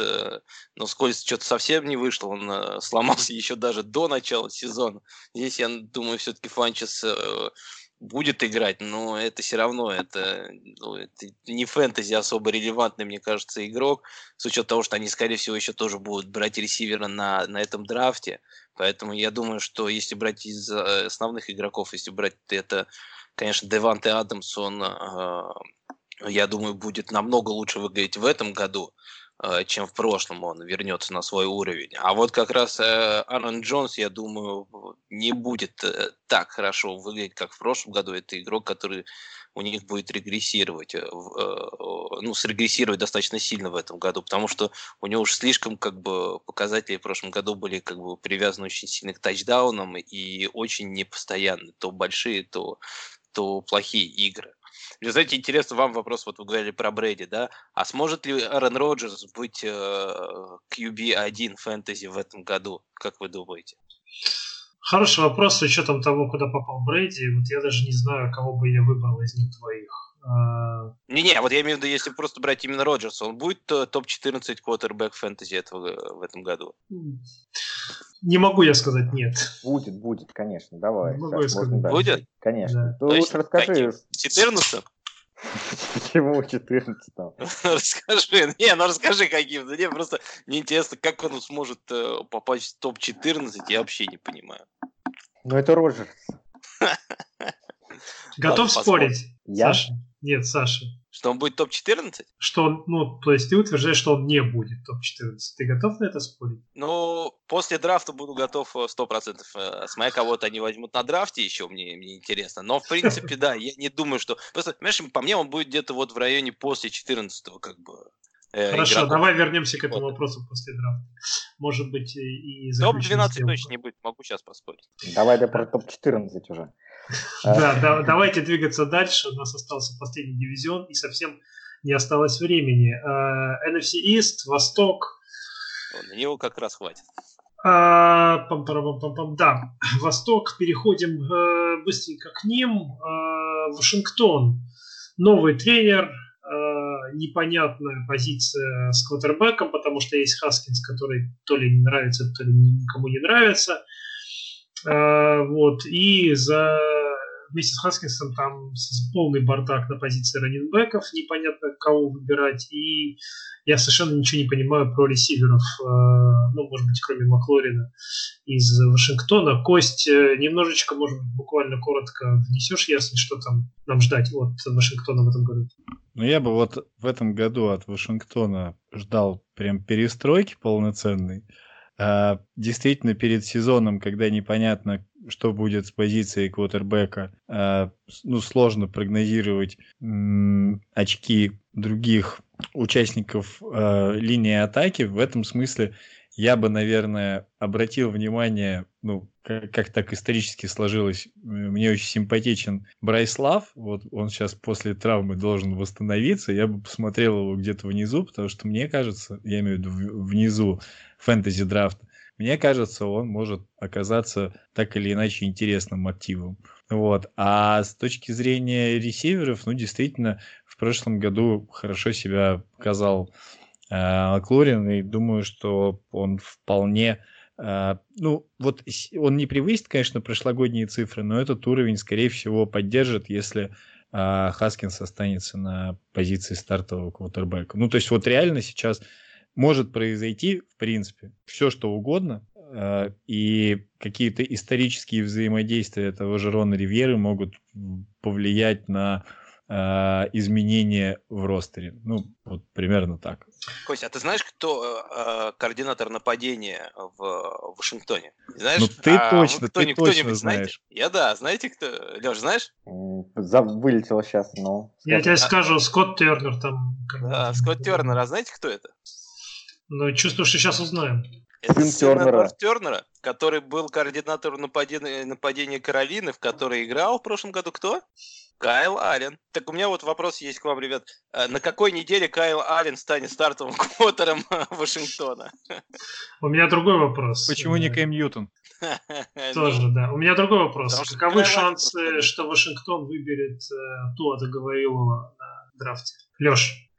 но с Кольц что-то совсем не вышло, он э, сломался [laughs] еще даже до начала сезона. Здесь, я думаю, все-таки Фанчес э, будет играть, но это все равно это, ну, это не фэнтези особо релевантный, мне кажется, игрок, с учетом того, что они, скорее всего, еще тоже будут брать ресивера на, на этом драфте. Поэтому я думаю, что если брать из э, основных игроков, если брать это, конечно, Деванте Адамсон, э, я думаю, будет намного лучше выглядеть в этом году. Э, чем в прошлом он вернется на свой уровень. А вот как раз э, Аарон Джонс, я думаю, не будет э, так хорошо выглядеть, как в прошлом году. Это игрок, который у них будет регрессировать, ну, срегрессировать достаточно сильно в этом году, потому что у него уж слишком как бы показатели в прошлом году были как бы привязаны очень сильно к тачдаунам и очень непостоянны. То большие, то, то плохие игры. И, знаете, интересно вам вопрос, вот вы говорили про Брэди, да? А сможет ли Аарон Роджерс быть э, QB1 фэнтези в этом году? Как вы думаете? Хороший вопрос с учетом того, куда попал Брэди. Вот я даже не знаю, кого бы я выбрал из них двоих. А, Не-не, вот я имею в виду, если просто брать именно Роджерса, он будет э, топ-14 квотербек фэнтези этого, в этом году? Не могу я сказать нет. Будет, будет, конечно, давай. Могу я сказать. Будет? Конечно. Да. Ты лучше расскажи. 14 Почему 14 [laughs] Расскажи. Не, ну расскажи каким. Да не, просто мне интересно, как он сможет э, попасть в топ-14, я вообще не понимаю. Ну это Роджерс. Готов спорить? Я? Саша? Нет, Саша. Что он будет топ-14? Что он, ну, то есть ты утверждаешь, что он не будет топ-14. Ты готов на это спорить? Ну, после драфта буду готов 100%. Э, с моя кого-то они возьмут на драфте еще, мне, мне интересно. Но, в принципе, [laughs] да, я не думаю, что... Просто, понимаешь, по мне он будет где-то вот в районе после 14 как бы. Э, Хорошо, игроков. давай вернемся к этому вопросу после драфта. Может быть, и Топ-12 точно не будет, могу сейчас поспорить. Давай да про топ-14 уже. Да, да, давайте двигаться дальше. У нас остался последний дивизион, и совсем не осталось времени. Uh, NFC East, Восток. На него как раз хватит. Uh, пам -пам да, [clears throat] Восток. Переходим uh, быстренько к ним. Вашингтон. Новый тренер. Непонятная позиция с квотербеком, потому что есть Хаскинс, который то ли не нравится, то ли никому не нравится. Вот. И за вместе с Хаскинсом там полный бардак на позиции раненбеков, непонятно кого выбирать, и я совершенно ничего не понимаю про ресиверов, э, ну, может быть, кроме Маклорина из Вашингтона. Кость, э, немножечко, может быть, буквально коротко внесешь ясно, что там нам ждать от Вашингтона в этом году? Ну, я бы вот в этом году от Вашингтона ждал прям перестройки полноценной. А, действительно, перед сезоном, когда непонятно, что будет с позицией квотербека, а, ну, сложно прогнозировать очки других участников а, линии атаки. В этом смысле я бы, наверное, обратил внимание, ну, как, как так исторически сложилось, мне очень симпатичен Брайслав, вот он сейчас после травмы должен восстановиться, я бы посмотрел его где-то внизу, потому что мне кажется, я имею в виду внизу фэнтези драфта, мне кажется, он может оказаться так или иначе интересным активом. Вот. А с точки зрения ресиверов, ну, действительно, в прошлом году хорошо себя показал э, Маклурин, и думаю, что он вполне Uh, ну, вот он не превысит, конечно, прошлогодние цифры, но этот уровень, скорее всего, поддержит, если uh, Хаскинс останется на позиции стартового квотербека. Ну, то есть вот реально сейчас может произойти, в принципе, все что угодно, э, и какие-то исторические взаимодействия того же Рона Ривьеры могут повлиять на э, изменения в ростере. Ну, вот примерно так. Костя, а ты знаешь, кто э, координатор нападения в Вашингтоне? Знаешь? Ну, ты а точно, кто, ты точно знаешь. Знаете? Я да, знаете кто? Леш, знаешь? Вылетело сейчас, но... Я тебе скажу, Скотт Тернер там. Да, Скотт Тернер, а знаете, кто это? Ну, чувствую, что сейчас узнаем. Это сын Тернера. Тернера, который был координатором нападения, нападения Каролины, в которой играл в прошлом году кто? Кайл Аллен. Так у меня вот вопрос есть к вам, ребят. А на какой неделе Кайл Аллен станет стартовым квотером [laughs] Вашингтона? У меня другой вопрос. Почему не Кэм Ньютон? [laughs] Тоже, да. У меня другой вопрос. Каковы шансы, что Вашингтон выберет э, Туа Договорилова на драфте? Леш.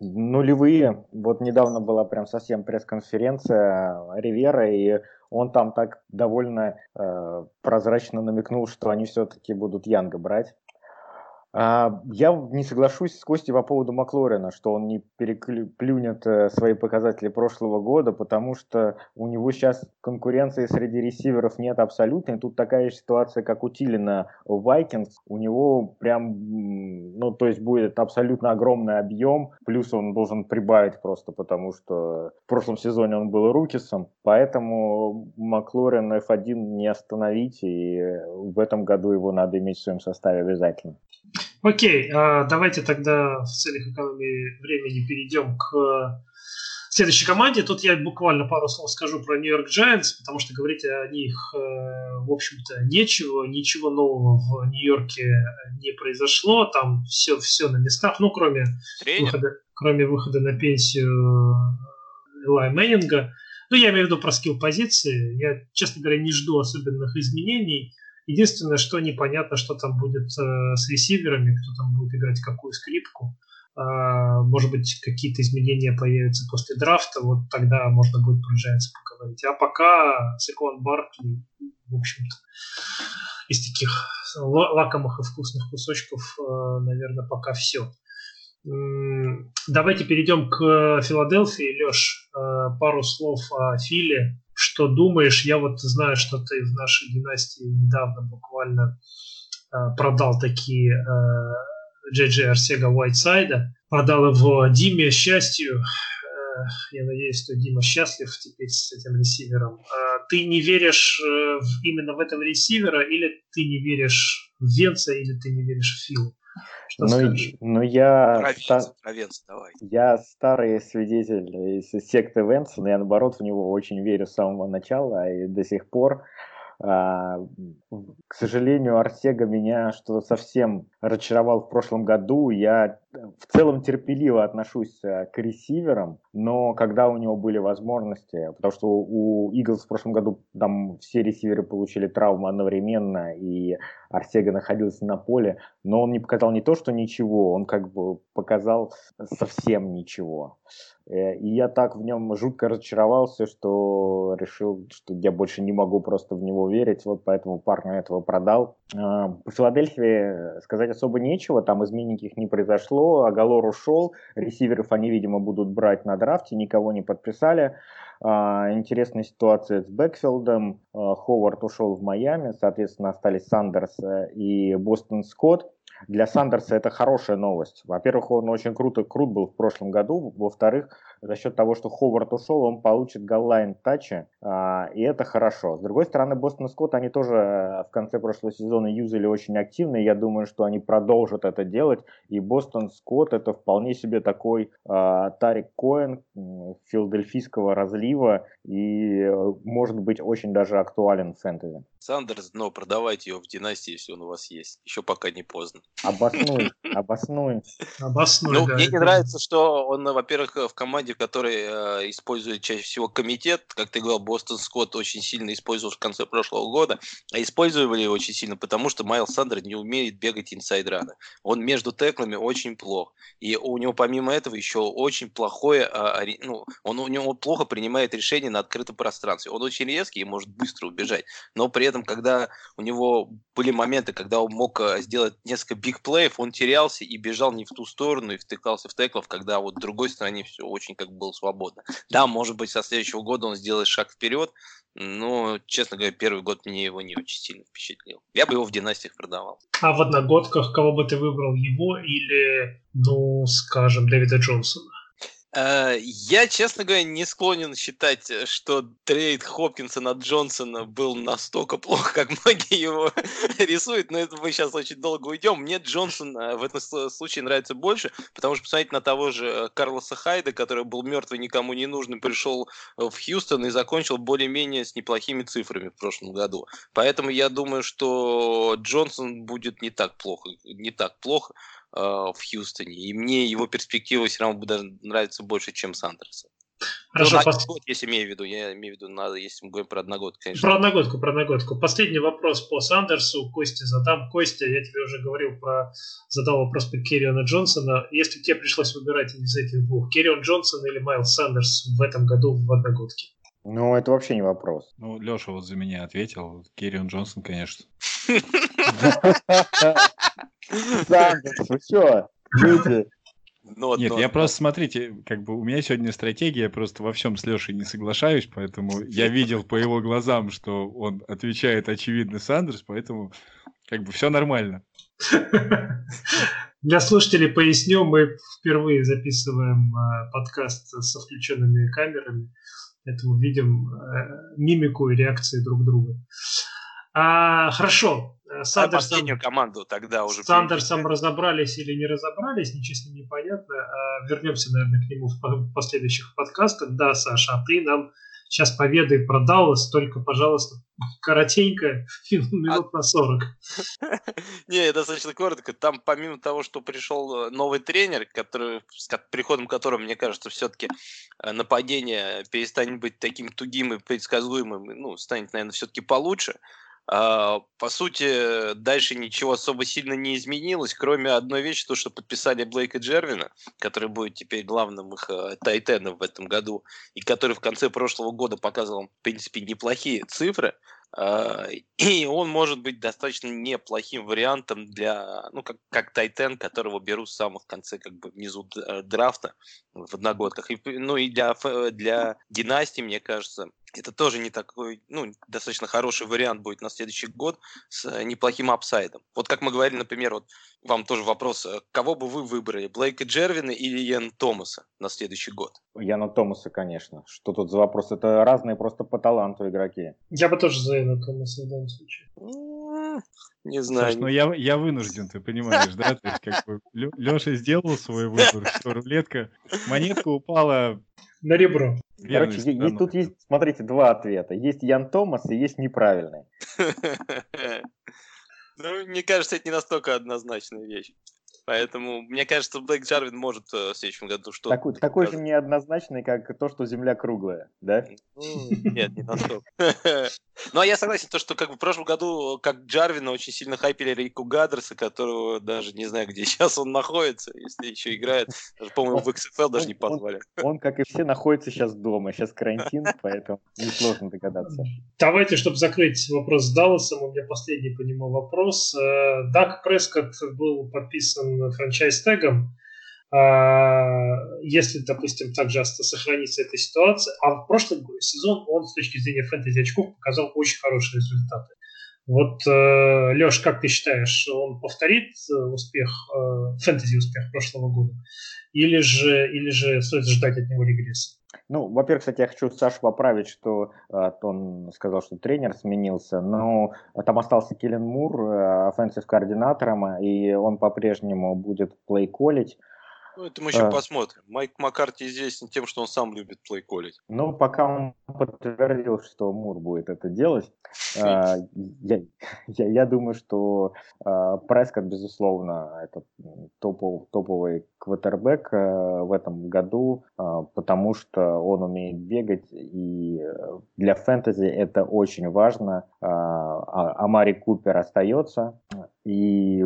Нулевые. Вот недавно была прям совсем пресс-конференция Ривера, и он там так довольно э, прозрачно намекнул, что они все-таки будут Янга брать. А, я не соглашусь с Костей по поводу Маклорина, что он не переплюнет э, свои показатели прошлого года, потому что у него сейчас конкуренции среди ресиверов нет абсолютно. И тут такая же ситуация, как у Тилина в Vikings. У него прям, ну, то есть будет абсолютно огромный объем, плюс он должен прибавить просто, потому что в прошлом сезоне он был рукисом, поэтому Маклорин F1 не остановить, и в этом году его надо иметь в своем составе обязательно. Окей, а давайте тогда в целях экономии времени перейдем к следующей команде. Тут я буквально пару слов скажу про Нью-Йорк Giants, потому что говорить о них, э, в общем-то, нечего. Ничего нового в Нью-Йорке не произошло. Там все, все на местах, ну, кроме выхода, кроме выхода на пенсию Элай Мэннинга. Ну, я имею в виду про скилл позиции. Я, честно говоря, не жду особенных изменений. Единственное, что непонятно, что там будет э, с ресиверами, кто там будет играть какую скрипку. Э, может быть, какие-то изменения появятся после драфта, вот тогда можно будет про Giants поговорить. А пока Секуан Баркли, в общем-то, из таких лакомых и вкусных кусочков, э, наверное, пока все. Давайте перейдем к Филадельфии. Леш, э, пару слов о Филе что думаешь. Я вот знаю, что ты в нашей династии недавно буквально э, продал такие Джей Арсега Уайтсайда. Продал его Диме счастью. Э, я надеюсь, что Дима счастлив теперь с этим ресивером. Э, ты не веришь э, именно в этого ресивера, или ты не веришь в Венца, или ты не веришь в Филу? Что ну, ну я, Провенц, Провенц, давай. я старый свидетель из секты Венца, но я наоборот в него очень верю с самого начала и до сих пор. К сожалению, Артега меня что-то совсем разочаровал в прошлом году. Я в целом терпеливо отношусь э, к ресиверам, но когда у него были возможности, потому что у Иглс в прошлом году там все ресиверы получили травму одновременно, и Артега находился на поле, но он не показал не то, что ничего, он как бы показал совсем ничего. Э, и я так в нем жутко разочаровался, что решил, что я больше не могу просто в него верить, вот поэтому парня этого продал. А, по Филадельфии сказать особо нечего, там изменений никаких не произошло, Агалор ушел, ресиверов они, видимо, будут брать на драфте, никого не подписали. А, интересная ситуация с Бэкфилдом, а, Ховард ушел в Майами, соответственно, остались Сандерс э, и Бостон Скотт. Для Сандерса это хорошая новость. Во-первых, он очень круто, крут был в прошлом году. Во-вторых, за счет того, что Ховард ушел, он получит голлайн тачи, а, и это хорошо. С другой стороны, Бостон Скотт, они тоже э, в конце прошлого сезона юзали очень активно, и я думаю, что они продолжат это делать, и Бостон Скотт это вполне себе такой а, Тарик Коэн филадельфийского разлива, и э, может быть очень даже актуален в фэнтези. Сандерс, но продавайте его в династии, если он у вас есть. Еще пока не поздно. Обоснуй, обоснуй. Обоснуй, ну, мне не нравится, что он, во-первых, в команде, в которой э, использует чаще всего комитет, как ты говорил, Бостон Скотт очень сильно использовал в конце прошлого года, а использовали его очень сильно, потому что Майл Сандер не умеет бегать инсайд-раны. Он между теклами очень плох. И у него помимо этого еще очень плохое, ори- ну, он у него плохо принимает решения на открытом пространстве. Он очень резкий и может быстро убежать. Но при этом, когда у него были моменты, когда он мог э, сделать несколько биг-плеев, он терялся и бежал не в ту сторону, и втыкался в теклов, когда вот в другой стороне все очень как бы было свободно. [laughs] Да, может быть, со следующего года он сделает шаг вперед, но, честно говоря, первый год мне его не очень сильно впечатлил. Я бы его в династиях продавал. А в одногодках кого бы ты выбрал, его или, ну, скажем, Дэвида Джонсона? Э, Я, честно говоря, не склонен считать, э, что трейд Хопкинса на Джонсона был настолько [laughs] плох, как многие его [laughs] рисуют, но это мы сейчас очень долго уйдем. Мне Джонсон э, в этом случае нравится больше, потому что посмотрите на того же Карлоса Хайда, который был мертвый, никому не нужный, пришел в Хьюстон и закончил более-менее с неплохими цифрами в прошлом году. Поэтому я думаю, что Джонсон будет не так плохо, не так плохо, э, в Хьюстоне. И мне его перспективы все равно даже нравятся больше, чем Сандерса. Хорошо, ну, пос- год, если имею в виду. Я имею в виду, надо, если мы говорим про одногодку, конечно. Про одногодку, про одногодку. Последний вопрос по Сандерсу. Кости задам. Костя, я тебе уже говорил про... Задал вопрос по Керриона Джонсона. Если тебе пришлось выбирать из этих двух, Керрион Джонсон или Майлз Сандерс в этом году в одногодке? Ну, это вообще не вопрос. Ну, Леша вот за меня ответил. Керрион Джонсон, конечно. Сандерс, вы что? Люди, Но, Нет, но- я просто, смотрите, как бы у меня сегодня стратегия, я просто во всем с Лешей не соглашаюсь, поэтому я видел по его глазам, что он отвечает очевидно Сандерс, поэтому как бы все нормально. Для слушателей поясню, мы впервые записываем э, подкаст со включенными камерами, поэтому видим э, мимику и реакции друг друга. А, хорошо, э, А Сандерсом, последнюю команду тогда уже... с Сандерсом разобрались или не разобрались, ничего с ним не понятно. А, вернемся, наверное, к нему в по- последующих подкастах. Да, Саша, а ты нам сейчас поведай про Даллас, только, пожалуйста, коротенько, [laughs] минут на 40. [laughs] Не, достаточно коротко. Там помимо того, что пришел э, новый тренер, который, с приходом которого, мне кажется, все-таки нападение перестанет быть таким тугим и предсказуемым, ну, станет, наверное, все-таки получше. А, По сути, дальше ничего особо сильно не изменилось, кроме одной вещи, то, что подписали Блейка Джервина, который будет теперь главным их э, тайтеном в этом году, и который в конце прошлого года показывал, в принципе, неплохие цифры. А, И он может быть достаточно неплохим вариантом для, ну, как, как Тайтен, которого берут в самом конце, как бы внизу драфта в одногодках. И, ну и для, для династии, мне кажется, это тоже не такой, ну, достаточно хороший вариант будет на следующий год с э, неплохим апсайдом. Вот как мы говорили, например, вот вам тоже вопрос, э, кого бы вы выбрали, Блейка Джервина или Йен Томаса на следующий год? Яна Томаса, конечно. Что тут за вопрос? Это разные просто по таланту игроки. Я бы тоже за Эна Томаса в данном случае. Не Саш, знаю. ну я, я вынужден, ты понимаешь, да? То есть как бы Леша сделал свой выбор, всё, рулетка, монетка упала На ребро. Короче, есть, тут есть, смотрите, два ответа. Есть Ян Томас и есть неправильный. [laughs] Ну, мне кажется, это не настолько однозначная вещь. Поэтому, мне кажется, Блейк Джарвин может э, в следующем году что-то... Такой, такой же неоднозначный, как то, что Земля круглая, да? Нет, не настолько. [laughs] Ну, а я согласен, то, что как бы в прошлом году, как Джарвина, очень сильно хайпили Рику Гаддерса, которого даже не знаю, где [laughs] сейчас он находится, если еще играет. Даже, по-моему, в XFL даже не позвали. Он, как и все, находится сейчас дома. Сейчас карантин, поэтому несложно догадаться. Давайте, чтобы закрыть вопрос с Далласом, у меня последний по нему вопрос. Э, Даг Прескотт был подписан франчайз-тегом. А, Если, допустим, также сохранится эта ситуация, а в прошлый сезон он с точки зрения фэнтези очков показал очень хорошие результаты. Вот, Леш, как ты считаешь, он повторит э, успех, э, фэнтези успех прошлого года? или же, или же стоит ждать от него регресса? Ну, во-первых, кстати, я хочу Сашу поправить, что э, он сказал, что тренер сменился, но там остался Келлен Мур, э, offensive координатором, и он по-прежнему будет play-call ить. Ну, это мы еще а... посмотрим. Майк Маккарти известен тем, что он сам любит play-call ить. Ну, пока он подтвердил, что Мур будет это делать, [laughs] а, я, я, я думаю, что а, Прескот, безусловно, это топов, топовый квотербек а, в этом году, потому что он умеет бегать, и для фэнтези это очень важно. Амари Купер остается, и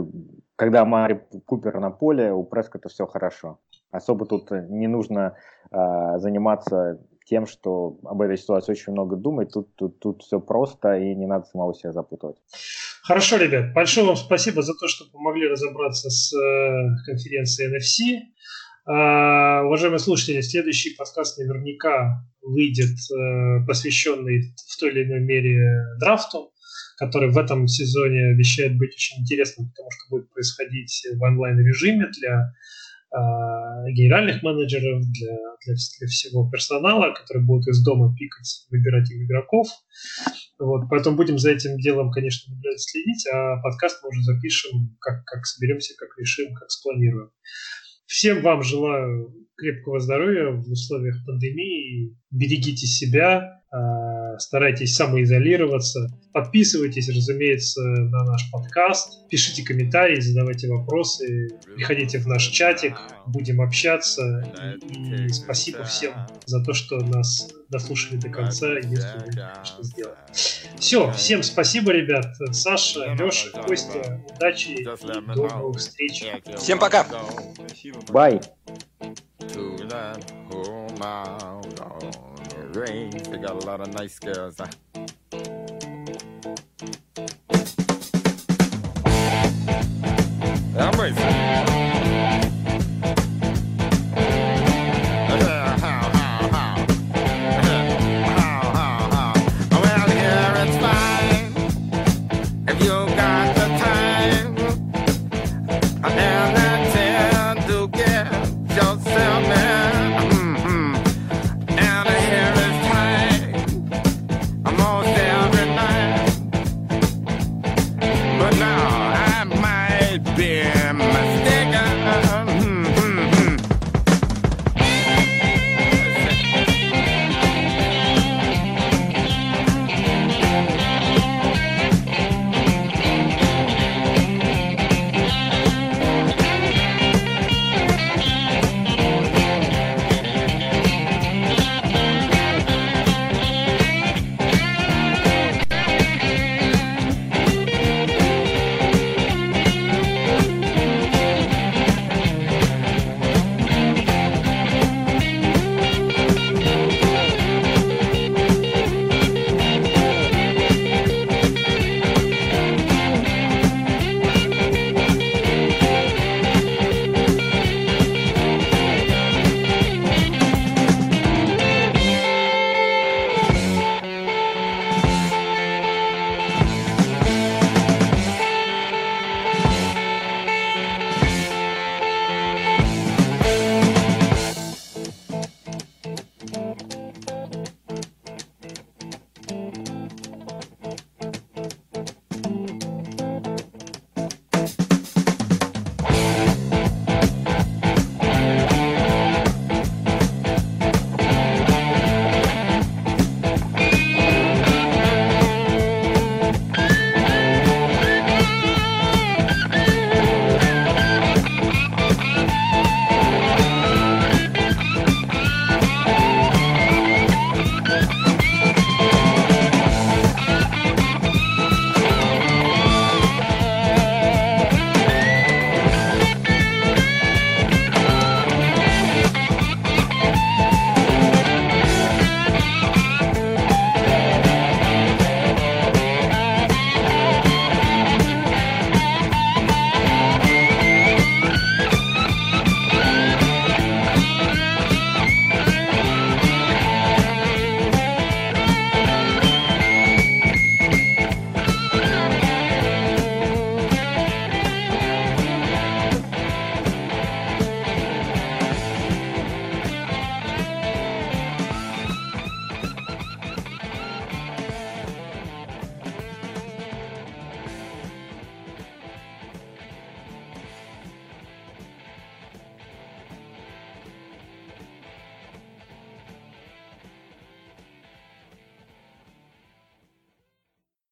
когда Мари Купер на поле, у Прескота все хорошо. Особо тут не нужно э, заниматься тем, что об этой ситуации очень много думать. Тут, тут, тут все просто, и не надо самого себя запутывать. Хорошо, ребят. Большое вам спасибо за то, что помогли разобраться с э, конференцией NFC. Э, уважаемые слушатели, следующий подкаст наверняка выйдет, э, посвященный в той или иной мере драфту который в этом сезоне обещает быть очень интересным, потому что будет происходить в онлайн-режиме для э, генеральных менеджеров, для, для, для всего персонала, который будет из дома пикать, выбирать игроков. Вот, поэтому будем за этим делом, конечно, следить, а подкаст мы уже запишем, как, как соберемся, как решим, как спланируем. Всем вам желаю крепкого здоровья в условиях пандемии. Берегите себя, старайтесь самоизолироваться. Подписывайтесь, разумеется, на наш подкаст. Пишите комментарии, задавайте вопросы. Приходите в наш чатик, будем общаться. И спасибо всем за то, что нас дослушали до конца, если вы, конечно, сделали. Все, всем спасибо, ребят. Саша, Леша, Костя, удачи и до новых встреч. Всем пока. Бай. to They got a lot of nice girls. Huh? I'm racing.